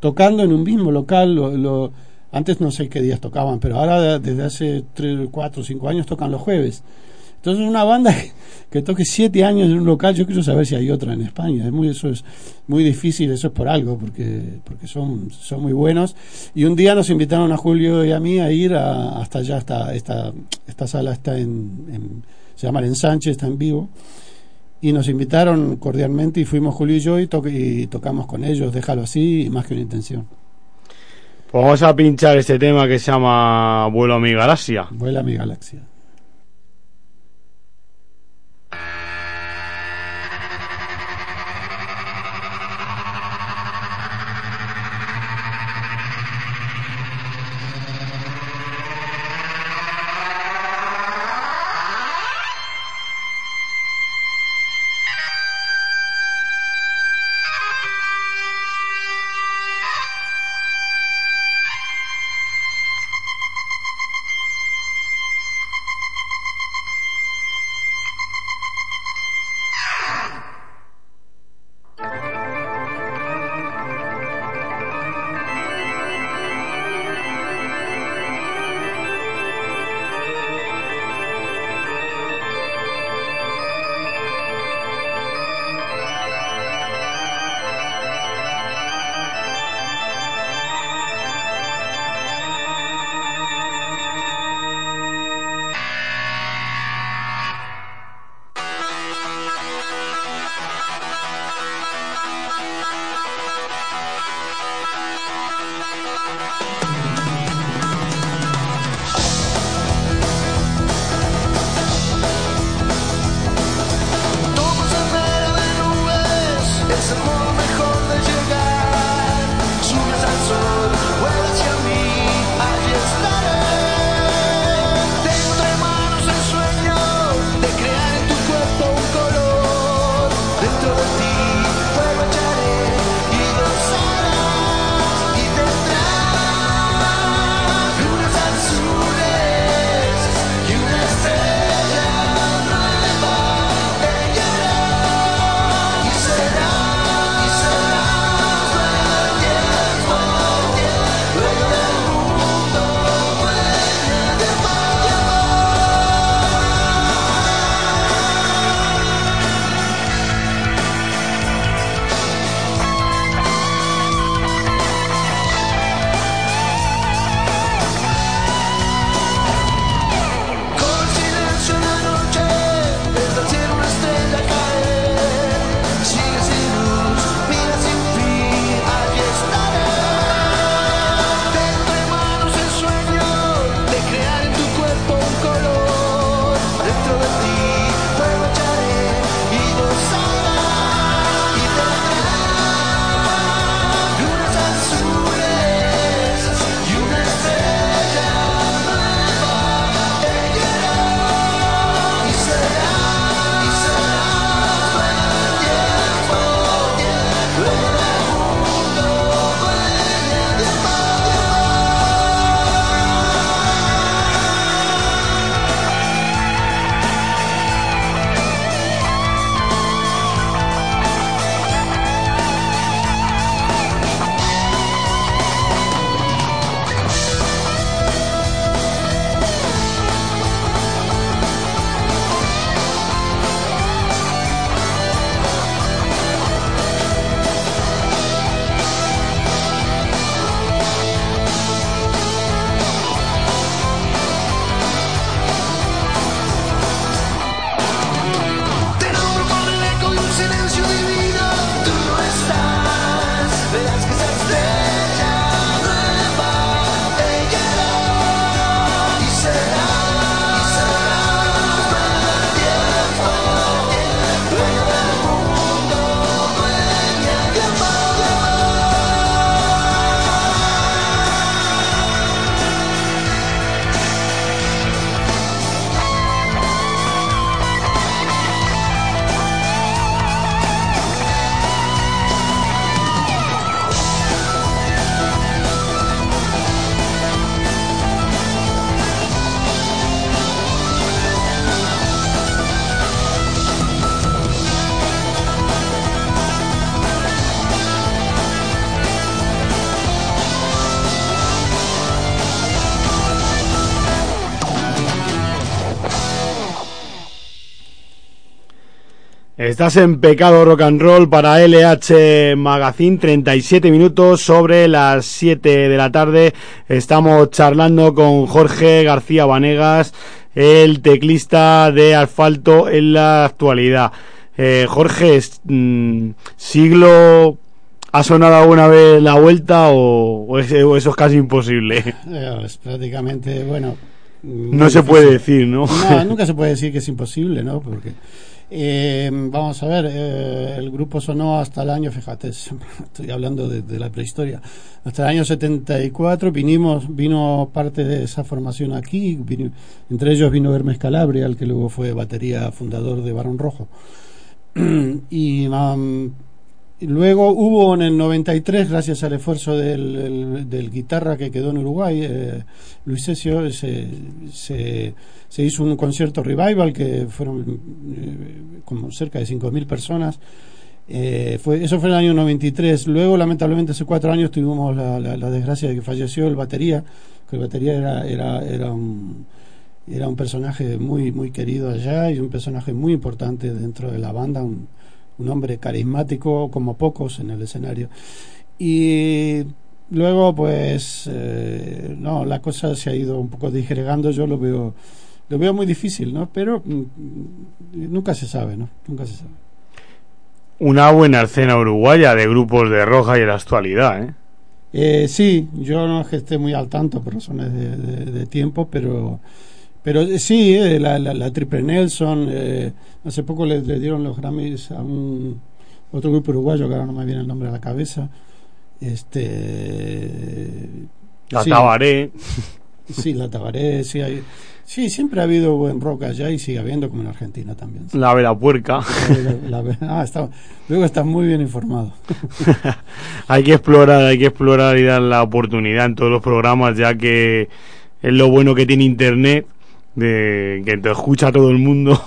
tocando en un mismo local. Lo, lo- antes no sé qué días tocaban, pero ahora desde hace tres, cuatro, cinco años tocan los jueves. Entonces una banda que, que toque siete años en un local, yo quiero saber si hay otra en España. Es muy, eso es muy difícil, eso es por algo, porque, porque son, son muy buenos. Y un día nos invitaron a Julio y a mí a ir a- hasta allá, hasta esta, esta sala está en, en- se llama El Ensanche, está en vivo. Y nos invitaron cordialmente y fuimos Julio y yo y, to- y tocamos con ellos, déjalo así, y más que una intención. Pues vamos a pinchar este tema que se llama Vuelo a mi galaxia. Vuela mi galaxia. Estás en Pecado Rock and Roll para LH Magazine, 37 minutos sobre las 7 de la tarde. Estamos charlando con Jorge García Vanegas, el teclista de Asfalto en la actualidad. Eh, Jorge, mm, siglo ¿Ha sonado alguna vez la vuelta o, o es- o eso es casi imposible? Es prácticamente, bueno. No se puede decir, ¿no? No, nunca se puede decir que es imposible, ¿no? Porque, eh, vamos a ver, eh, el grupo sonó hasta el año, fíjate, es- estoy hablando de, la prehistoria, hasta el año 74 vinimos, vino parte de esa formación aquí, entre ellos vino Hermes Calabria, el que luego fue batería fundador de Barón Rojo. y um, luego hubo en el 93, gracias al esfuerzo del, del- guitarra que quedó en Uruguay, eh, Luis Cesio, se, se, hizo un concierto revival que fueron eh, como cerca de 5.000 personas. Eh, fue, eso fue en el año 93. Luego, lamentablemente, hace cuatro años tuvimos la, la- desgracia de que falleció el batería, que el batería era, era, era un era un personaje muy muy querido allá y un personaje muy importante dentro de la banda, un hombre carismático como pocos en el escenario. Y luego, pues, eh, no, la cosa se ha ido un poco disgregando, yo lo veo, lo veo muy difícil, ¿no? Pero mm, nunca se sabe, ¿no? Nunca se sabe. Una buena escena uruguaya de grupos de roja y en la actualidad, ¿eh? Eh, sí, yo no es que esté muy al tanto por razones de, de- de tiempo, pero pero eh, sí, eh, la, la, la Triple Nelson, eh, hace poco le, le dieron los Grammys a un otro grupo uruguayo que ahora no me viene el nombre a la cabeza. Este La sí. Tabaré. Sí, la Tabaré, sí, hay, sí, siempre ha habido buen rock allá y sigue habiendo como en Argentina también. La Vera Puerca. La- la- ah, está, luego estás muy bien informado. hay que explorar, hay que explorar y dar la oportunidad en todos los programas, ya que es lo bueno que tiene Internet, de que te escucha todo el mundo.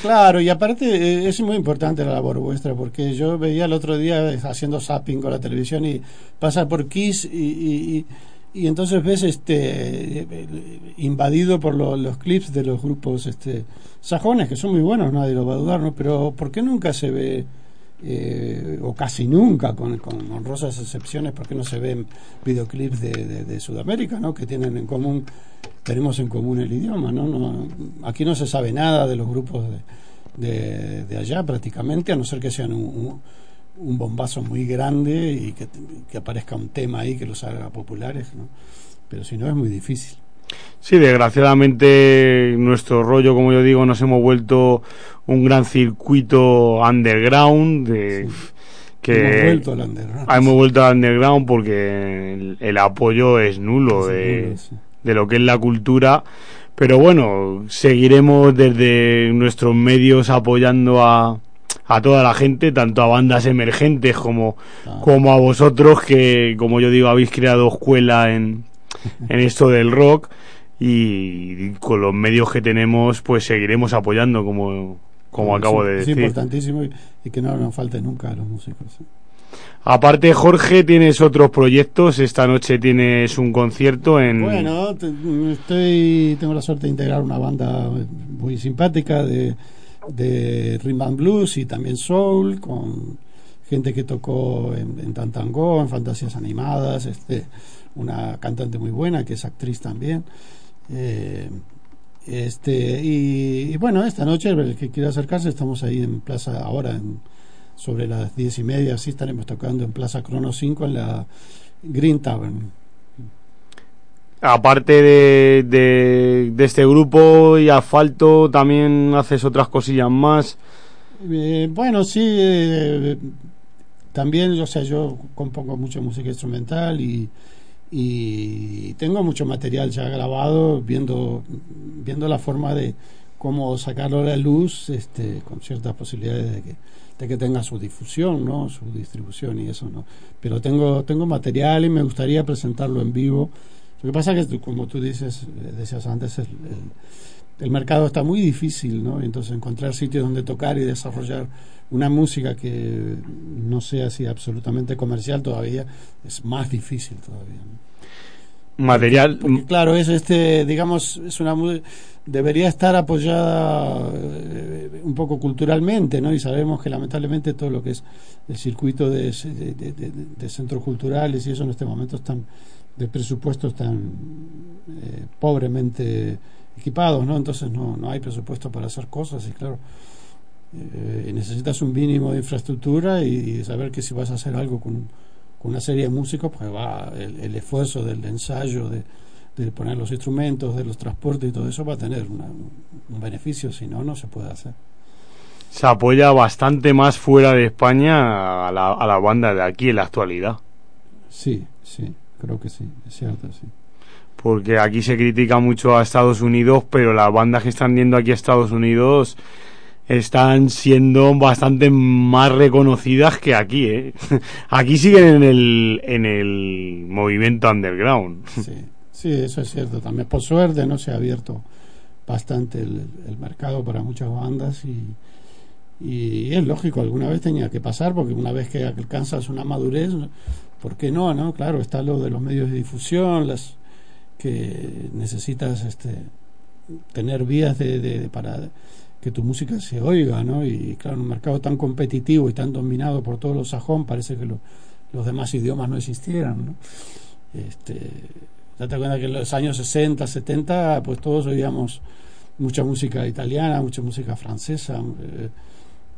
Claro, y aparte eh, es muy importante la labor vuestra, porque yo veía el otro día eh, haciendo zapping con la televisión y pasa por Kiss y, y, y- y entonces ves este eh, invadido por lo- los clips de los grupos este sajones, que son muy buenos, nadie lo va a dudar, ¿no? Pero ¿por qué nunca se ve, eh, o casi nunca, con, con honrosas excepciones, por qué no se ven videoclips de, de- Sudamérica, ¿no? Que tienen en común tenemos en común el idioma, ¿no? no aquí no se sabe nada de los grupos de, de, de allá prácticamente, a no ser que sean un, un- un bombazo muy grande y que, que aparezca un tema ahí que los haga populares, ¿no? Pero si no es muy difícil. Sí, desgraciadamente nuestro rollo, como yo digo, nos hemos vuelto un gran circuito underground de que Hemos vuelto al underground. Ah, hemos vuelto al underground porque el, el apoyo es nulo de, nulo, sí. de lo que es la cultura. Pero bueno, seguiremos desde nuestros medios apoyando a, a toda la gente, tanto a bandas emergentes como, como a vosotros, que como yo digo, habéis creado escuela en, en esto del rock y con los medios que tenemos, pues seguiremos apoyando, como, como acabo Sí, de es decir. importantísimo y, y que no nos falte nunca a los músicos. ¿sí? Aparte, Jorge, tienes otros proyectos. Esta noche tienes un concierto en. Bueno, te- estoy, tengo la suerte de integrar una banda muy simpática de, de rhythm and blues y también soul, con gente que tocó en, en Tantango, en Fantasías Animadas, este, una cantante muy buena que es actriz también. Eh, este y, y bueno, esta noche, el que quiera acercarse, estamos ahí en Plaza, ahora en, sobre las diez y media, así estaremos tocando en Plaza Crono 5 en la Green Tavern. Aparte de, de, de este grupo y asfalto, también haces otras cosillas más. Eh, bueno, sí, eh, también, o sea, yo compongo mucho música instrumental y, y tengo mucho material ya grabado, viendo, viendo la forma de cómo sacarlo a la luz, este, con ciertas posibilidades de que, de que tenga su difusión, ¿no? Su distribución y eso, ¿no? Pero tengo, tengo material y me gustaría presentarlo en vivo. Lo que pasa es que, como tú dices, eh, decías antes, el, el- el mercado está muy difícil, ¿no? Entonces encontrar sitios donde tocar y desarrollar una música que no sea así absolutamente comercial todavía es más difícil todavía. ¿no? Material. Porque, claro, es este, digamos, es una debería estar apoyada eh, un poco culturalmente, ¿no? Y sabemos que lamentablemente todo lo que es el circuito de, de- de- de- de centros culturales y eso en este momento están de presupuestos tan eh, pobremente equipados, ¿no? Entonces no, no hay presupuesto para hacer cosas y claro, eh, necesitas un mínimo de infraestructura y, y saber que si vas a hacer algo con, con una serie de músicos, pues va el, el esfuerzo del ensayo, de, de poner los instrumentos, de los transportes y todo eso va a tener una- un beneficio, si no, no se puede hacer. Se apoya bastante más fuera de España a la, a la banda de aquí en la actualidad. Sí, sí, creo que sí, es cierto, sí. Porque aquí se critica mucho a Estados Unidos, pero las bandas que están yendo aquí a Estados Unidos están siendo bastante más reconocidas que aquí, ¿eh? Aquí siguen en el, en el movimiento underground. Sí, sí, eso es cierto. También por suerte no se ha abierto bastante el, mercado para muchas bandas y, y es lógico, alguna vez tenía que pasar porque una vez que alcanzas una madurez, ¿por qué no? no? Claro, está lo de los medios de difusión, las que necesitas este tener vías de, de- para que tu música se oiga, ¿no? Y claro, en un mercado tan competitivo y tan dominado por todos los sajón, parece que lo- los demás idiomas no existieran, ¿no? Este, date cuenta que en los años 60, 70, pues todos oíamos mucha música italiana, mucha música francesa, eh,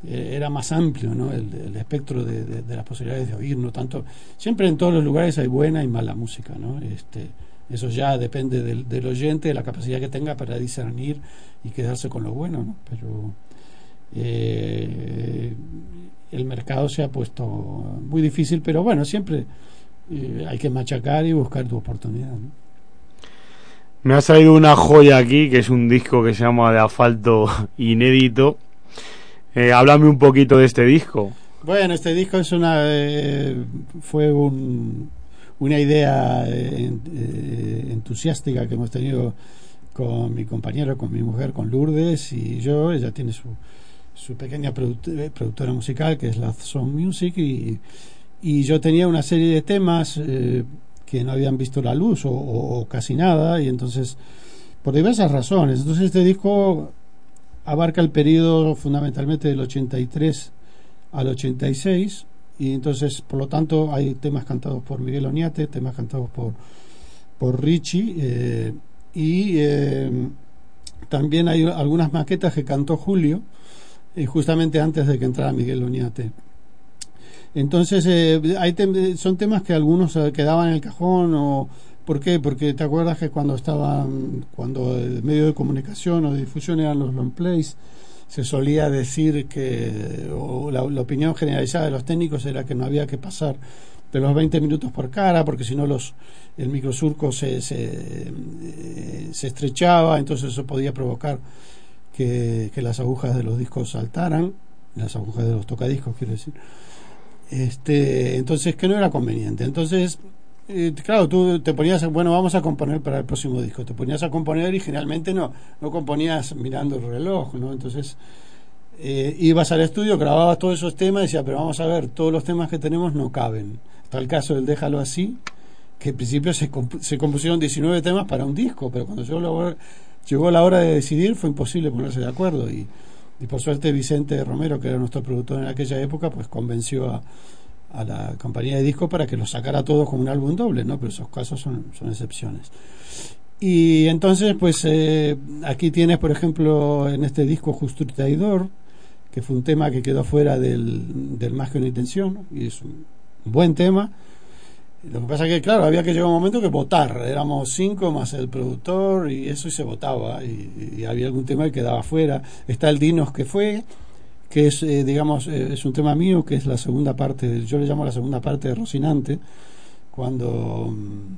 eh, era más amplio ¿no? el, espectro de, de- de las posibilidades de oír, no tanto. Siempre en todos los lugares hay buena y mala música, ¿no? Este, eso ya depende del, del oyente, de la capacidad que tenga para discernir y quedarse con lo bueno, ¿no? Pero eh, el mercado se ha puesto muy difícil, pero bueno, siempre eh, hay que machacar y buscar tu oportunidad. ¿no? Me ha salido una joya aquí, que es un disco que se llama De Asfalto Inédito. Eh, háblame un poquito de este disco. Bueno, este disco es una eh, fue un- una idea eh, eh, entusiástica que hemos tenido con mi compañero, con mi mujer, con Lourdes y yo. Ella tiene su, pequeña eh, productora musical que es la Song Music y, yo tenía una serie de temas que no habían visto la luz o, o- o casi nada y entonces por diversas razones. Entonces este disco abarca el periodo fundamentalmente del 83 al 86 y entonces por lo tanto hay temas cantados por Miguel Oñate, temas cantados por por Richie eh, y eh, también hay algunas maquetas que cantó Julio eh, justamente antes de que entrara Miguel Oñate. Entonces, eh, hay son temas que algunos eh, quedaban en el cajón o ¿por qué? Porque te acuerdas que cuando estaban cuando el medio de comunicación o de difusión eran los long plays se solía decir que o la, opinión generalizada de los técnicos era que no había que pasar de los 20 minutos por cara porque si no los el microsurco se, se, eh, se estrechaba entonces eso podía provocar que, que las agujas de los discos saltaran las agujas de los tocadiscos quiero decir. Este entonces que no era conveniente. Entonces claro tú te ponías bueno vamos a componer para el próximo disco. Te ponías a componer y generalmente no no componías mirando el reloj no entonces eh, ibas al estudio grababas todos esos temas y decías pero vamos a ver todos los temas que tenemos no caben está el caso del déjalo así que en principio se, se compusieron 19 temas para un disco pero cuando llegó la hora, llegó la hora de decidir fue imposible ponerse de acuerdo. Y y por suerte Vicente Romero, que era nuestro productor en aquella época, pues convenció a, a la compañía de disco para que lo sacara todo como un álbum doble, ¿no? Pero esos casos son, excepciones. Y entonces, pues eh, aquí tienes, por ejemplo, en este disco Justo Traidor, que fue un tema que quedó fuera del, del Más que una intención, y es un buen tema. Lo que pasa que, claro, había que llegar un momento que votar. Éramos cinco más el productor y eso y se votaba. Y, y había algún tema que quedaba fuera. Está el Dinos que fue, que es, eh, digamos, eh, es un tema mío, que es la segunda parte, yo le llamo la segunda parte de Rocinante, cuando, mm,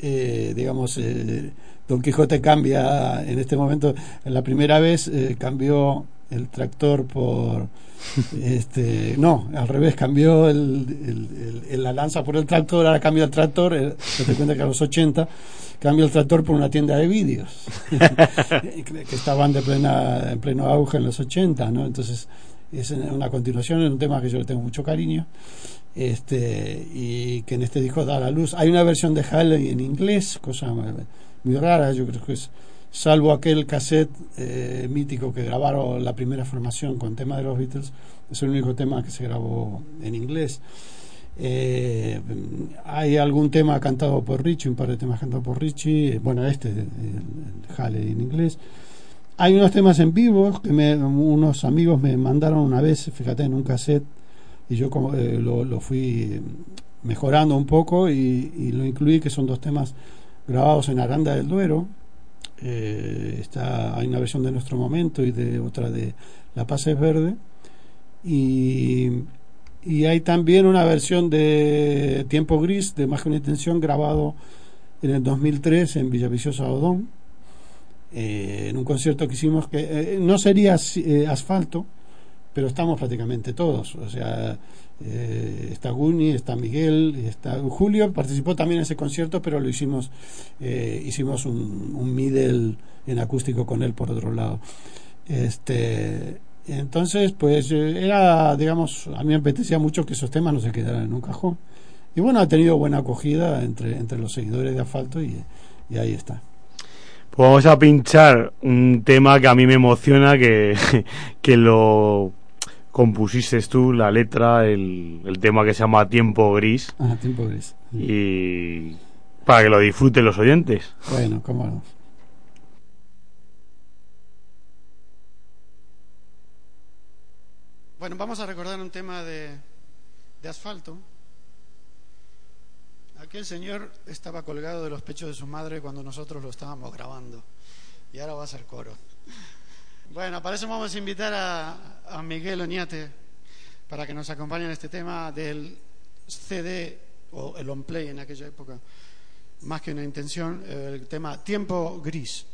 eh, digamos, eh, Don Quijote cambia, en este momento, en la primera vez eh, cambió el tractor por este no al revés cambió el, el- el- la lanza por el tractor ahora cambia el tractor eh, te cuenta que a los 80 cambió el tractor por una tienda de vídeos que estaban de plena en pleno auge en los 80 no entonces es una continuación es un tema que yo le tengo mucho cariño este y que en este disco da la luz hay una versión de Halley en inglés cosa muy rara yo creo que es salvo aquel cassette eh, mítico que grabaron la primera formación con tema de los Beatles, es el único tema que se grabó en inglés. Eh, hay algún tema cantado por Richie, un par de temas cantados por Richie, eh, bueno, este, el, Halley en inglés. Hay unos temas en vivo que me, unos amigos me mandaron una vez, fíjate, en un cassette, y yo como, eh, lo, fui mejorando un poco y, lo incluí, que son dos temas grabados en Aranda del Duero. Eh, está, hay una versión de Nuestro Momento y de otra de La Paz es Verde. Y, y hay también una versión de Tiempo Gris de Más que una intención grabado en el 2003 en Villaviciosa Odón eh, en un concierto que hicimos que eh, no sería eh, asfalto pero estamos prácticamente todos o sea eh, está Guni, está Miguel está Julio participó también en ese concierto pero lo hicimos eh, hicimos un, un middle en acústico con él por otro lado este entonces, pues eh, era, digamos, a mí me apetecía mucho que esos temas no se quedaran en un cajón. Y bueno, ha tenido buena acogida entre, entre los seguidores de Asfalto y, y ahí está. Pues vamos a pinchar un tema que a mí me emociona, que, que lo compusiste tú, la letra, el, el tema que se llama Tiempo Gris. Ah, tiempo gris. Y para que lo disfruten los oyentes. Bueno, cómo no. Bueno, vamos a recordar un tema de, de asfalto. Aquel señor estaba colgado de los pechos de su madre cuando nosotros lo estábamos grabando. Y ahora va a ser coro. Bueno, para eso vamos a invitar a, Miguel Oñate para que nos acompañe en este tema del CD o el on play en aquella época, más que una intención, el tema Tiempo Gris.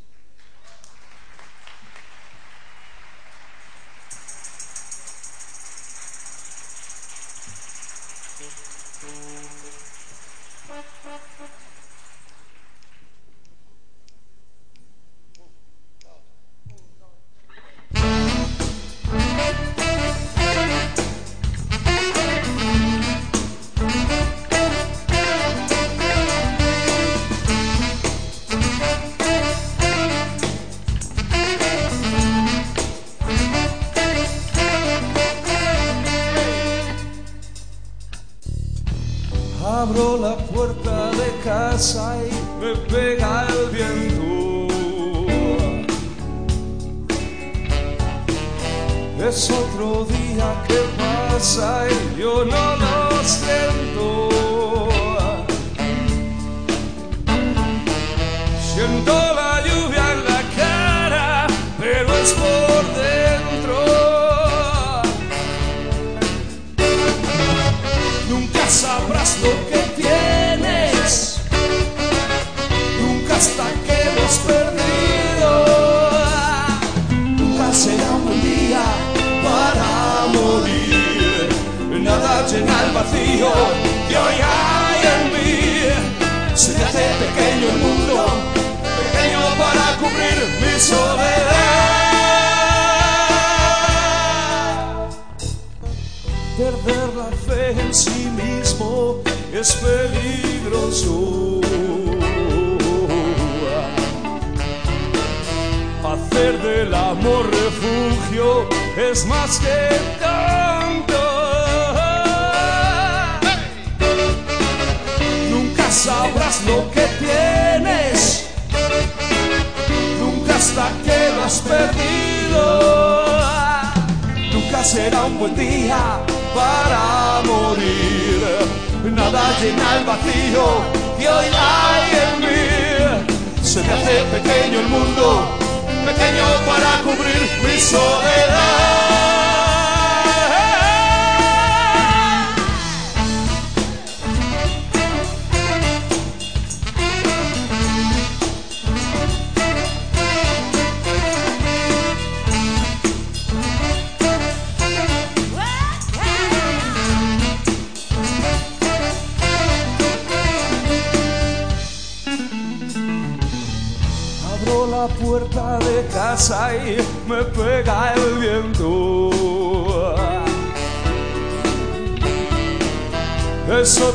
Pequeño el mundo, pequeño para cubrir mi soledad.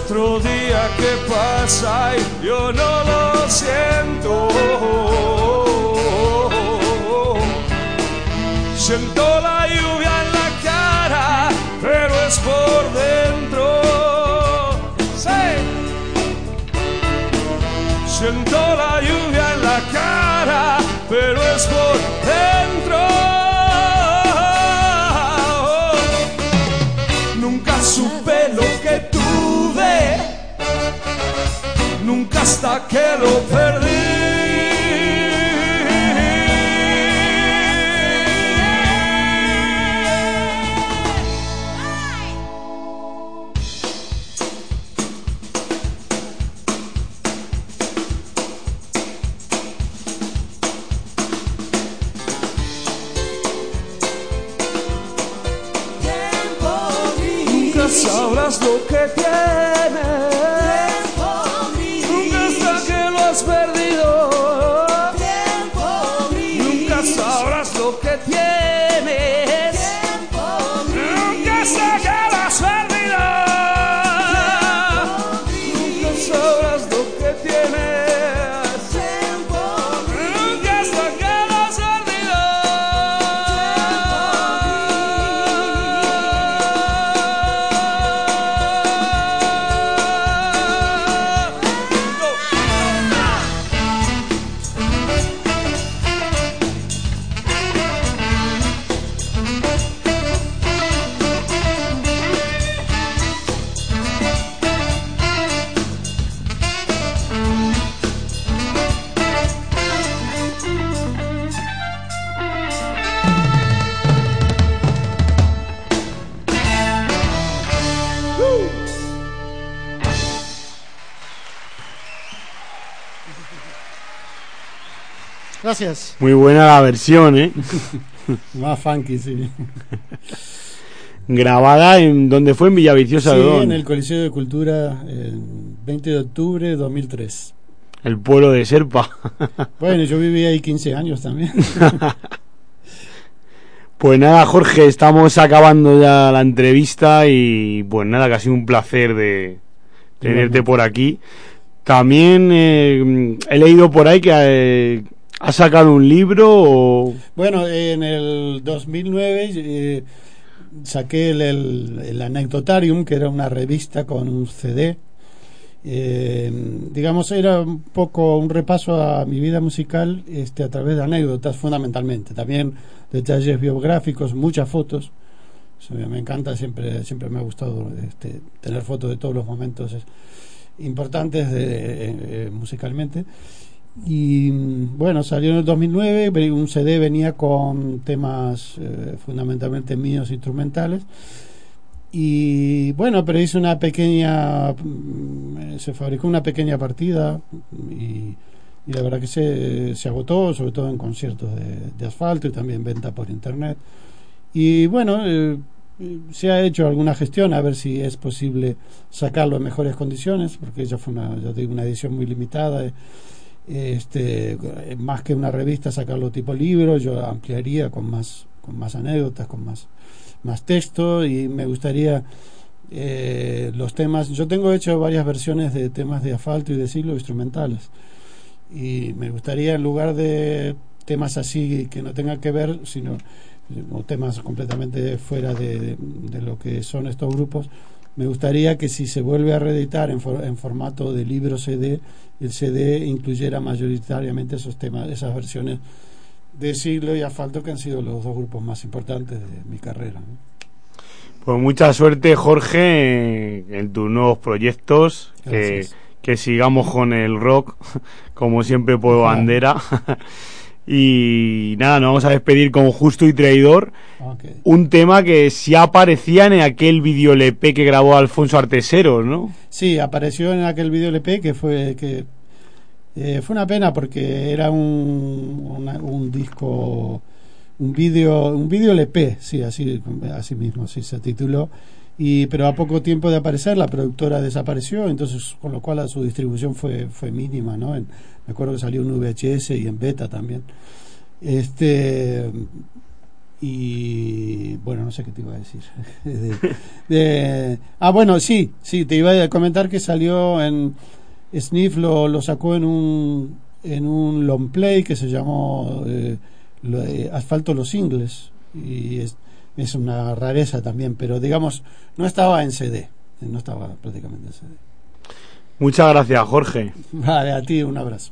otro día que pasa y yo no lo siento. Siento la lluvia en la cara, pero es por dentro. Sí. Siento la lluvia en la cara, pero es por hasta que lo perdí. Muy buena la versión, ¿eh? Más funky, sí. Grabada en donde fue en Villaviciosa Sí, en el Coliseo de Cultura, el 20 de octubre de 2003. el pueblo de Serpa. Bueno, yo viví ahí 15 años también. Pues nada, Jorge, estamos acabando ya la entrevista y pues nada, que ha sido un placer de tenerte por aquí. También eh, he leído por ahí que eh, has sacado un libro o... Bueno, en el 2009 eh, saqué el, el, el Anecdotarium, que era una revista con un CD. Eh, digamos, era un poco un repaso a mi vida musical este, a través de anécdotas, fundamentalmente. También detalles biográficos, muchas fotos. Eso me encanta, siempre, siempre me ha gustado este, tener fotos de todos los momentos eh, importantes de, eh, eh, musicalmente. Y bueno, salió en el 2009, ve- un CD venía con temas eh, fundamentalmente míos instrumentales. Y bueno, pero hice una pequeña, mm, se fabricó una pequeña partida y, y la verdad que se, se agotó, sobre todo en conciertos de, asfalto y también venta por internet. Y bueno, eh, se ha hecho alguna gestión a ver si es posible sacarlo en mejores condiciones, porque ya fue una, ya digo, una edición muy limitada. eh, este, más que una revista, sacarlo tipo libro, yo ampliaría con más, con más anécdotas, con más, más texto y me gustaría eh, los temas. Yo tengo hecho varias versiones de temas de asfalto y de siglo instrumentales y me gustaría en lugar de temas así que no tengan que ver, sino temas completamente fuera de, de lo que son estos grupos, me gustaría que si se vuelve a reeditar en, for- en formato de libro CD, el CD incluyera mayoritariamente esos temas, esas versiones de siglo y asfalto que han sido los dos grupos más importantes de mi carrera. ¿no? Pues mucha suerte, Jorge, en tus nuevos proyectos. Que, sigamos con el rock, como siempre por bandera. y nada, nos vamos a despedir con Justo y Traidor. Un tema que sí aparecía en aquel video LP que grabó Alfonso Artesero, ¿no? Sí, apareció en aquel video LP que fue que eh, fue una pena porque era un, una- un disco un vídeo un vídeo LP, sí, así así mismo, sí se tituló y pero a poco tiempo de aparecer la productora desapareció, entonces con lo cual su distribución fue fue mínima, ¿no? En- me acuerdo que salió en VHS y en beta también. Este. Y bueno, no sé qué te iba a decir. de, ah, bueno, sí, sí, te iba a comentar que salió en. Sniff lo, sacó en un, en un long play que se llamó eh, Asfalto los Ingles. Y es, es una rareza también, pero digamos, no estaba en CD. Eh, no estaba prácticamente en CD. Muchas gracias, Jorge. Vale, a ti un abrazo.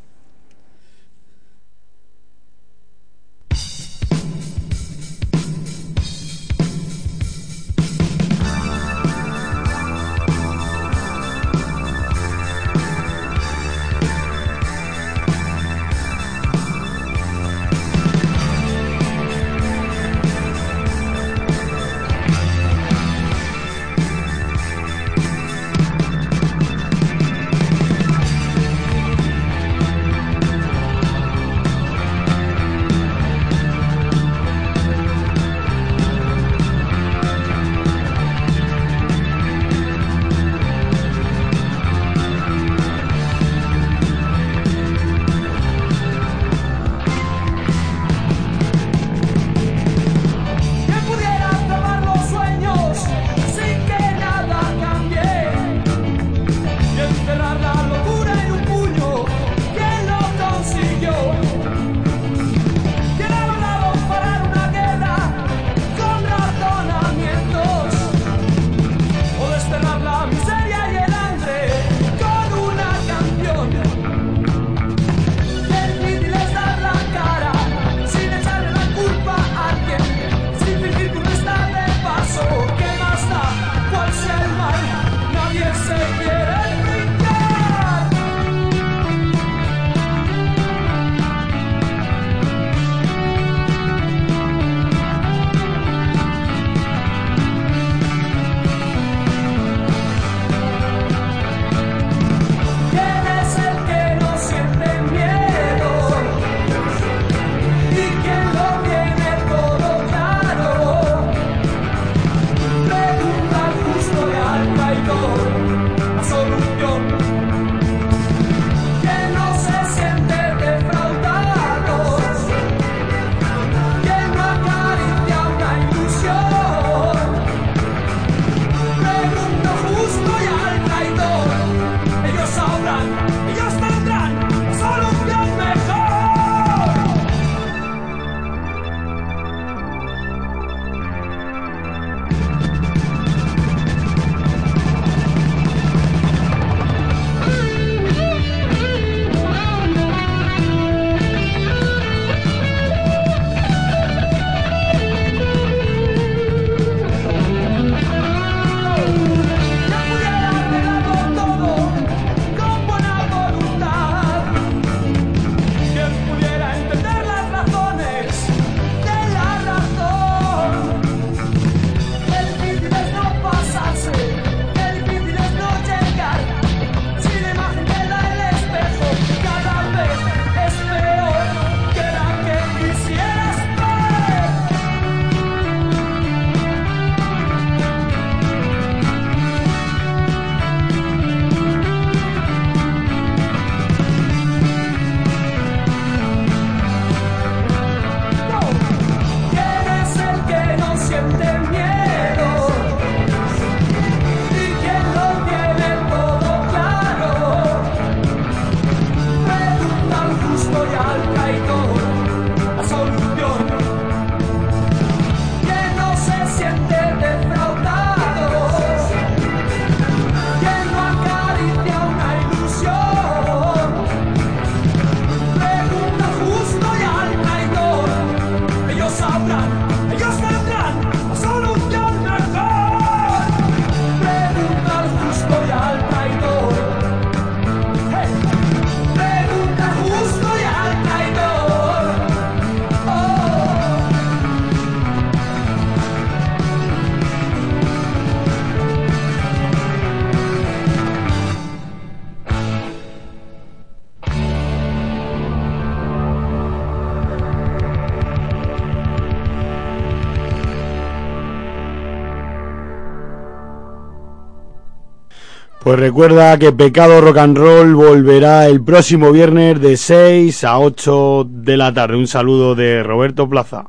recuerda que Pecado Rock and Roll volverá el próximo viernes de 6 a 8 de la tarde. Un saludo de Roberto Plaza.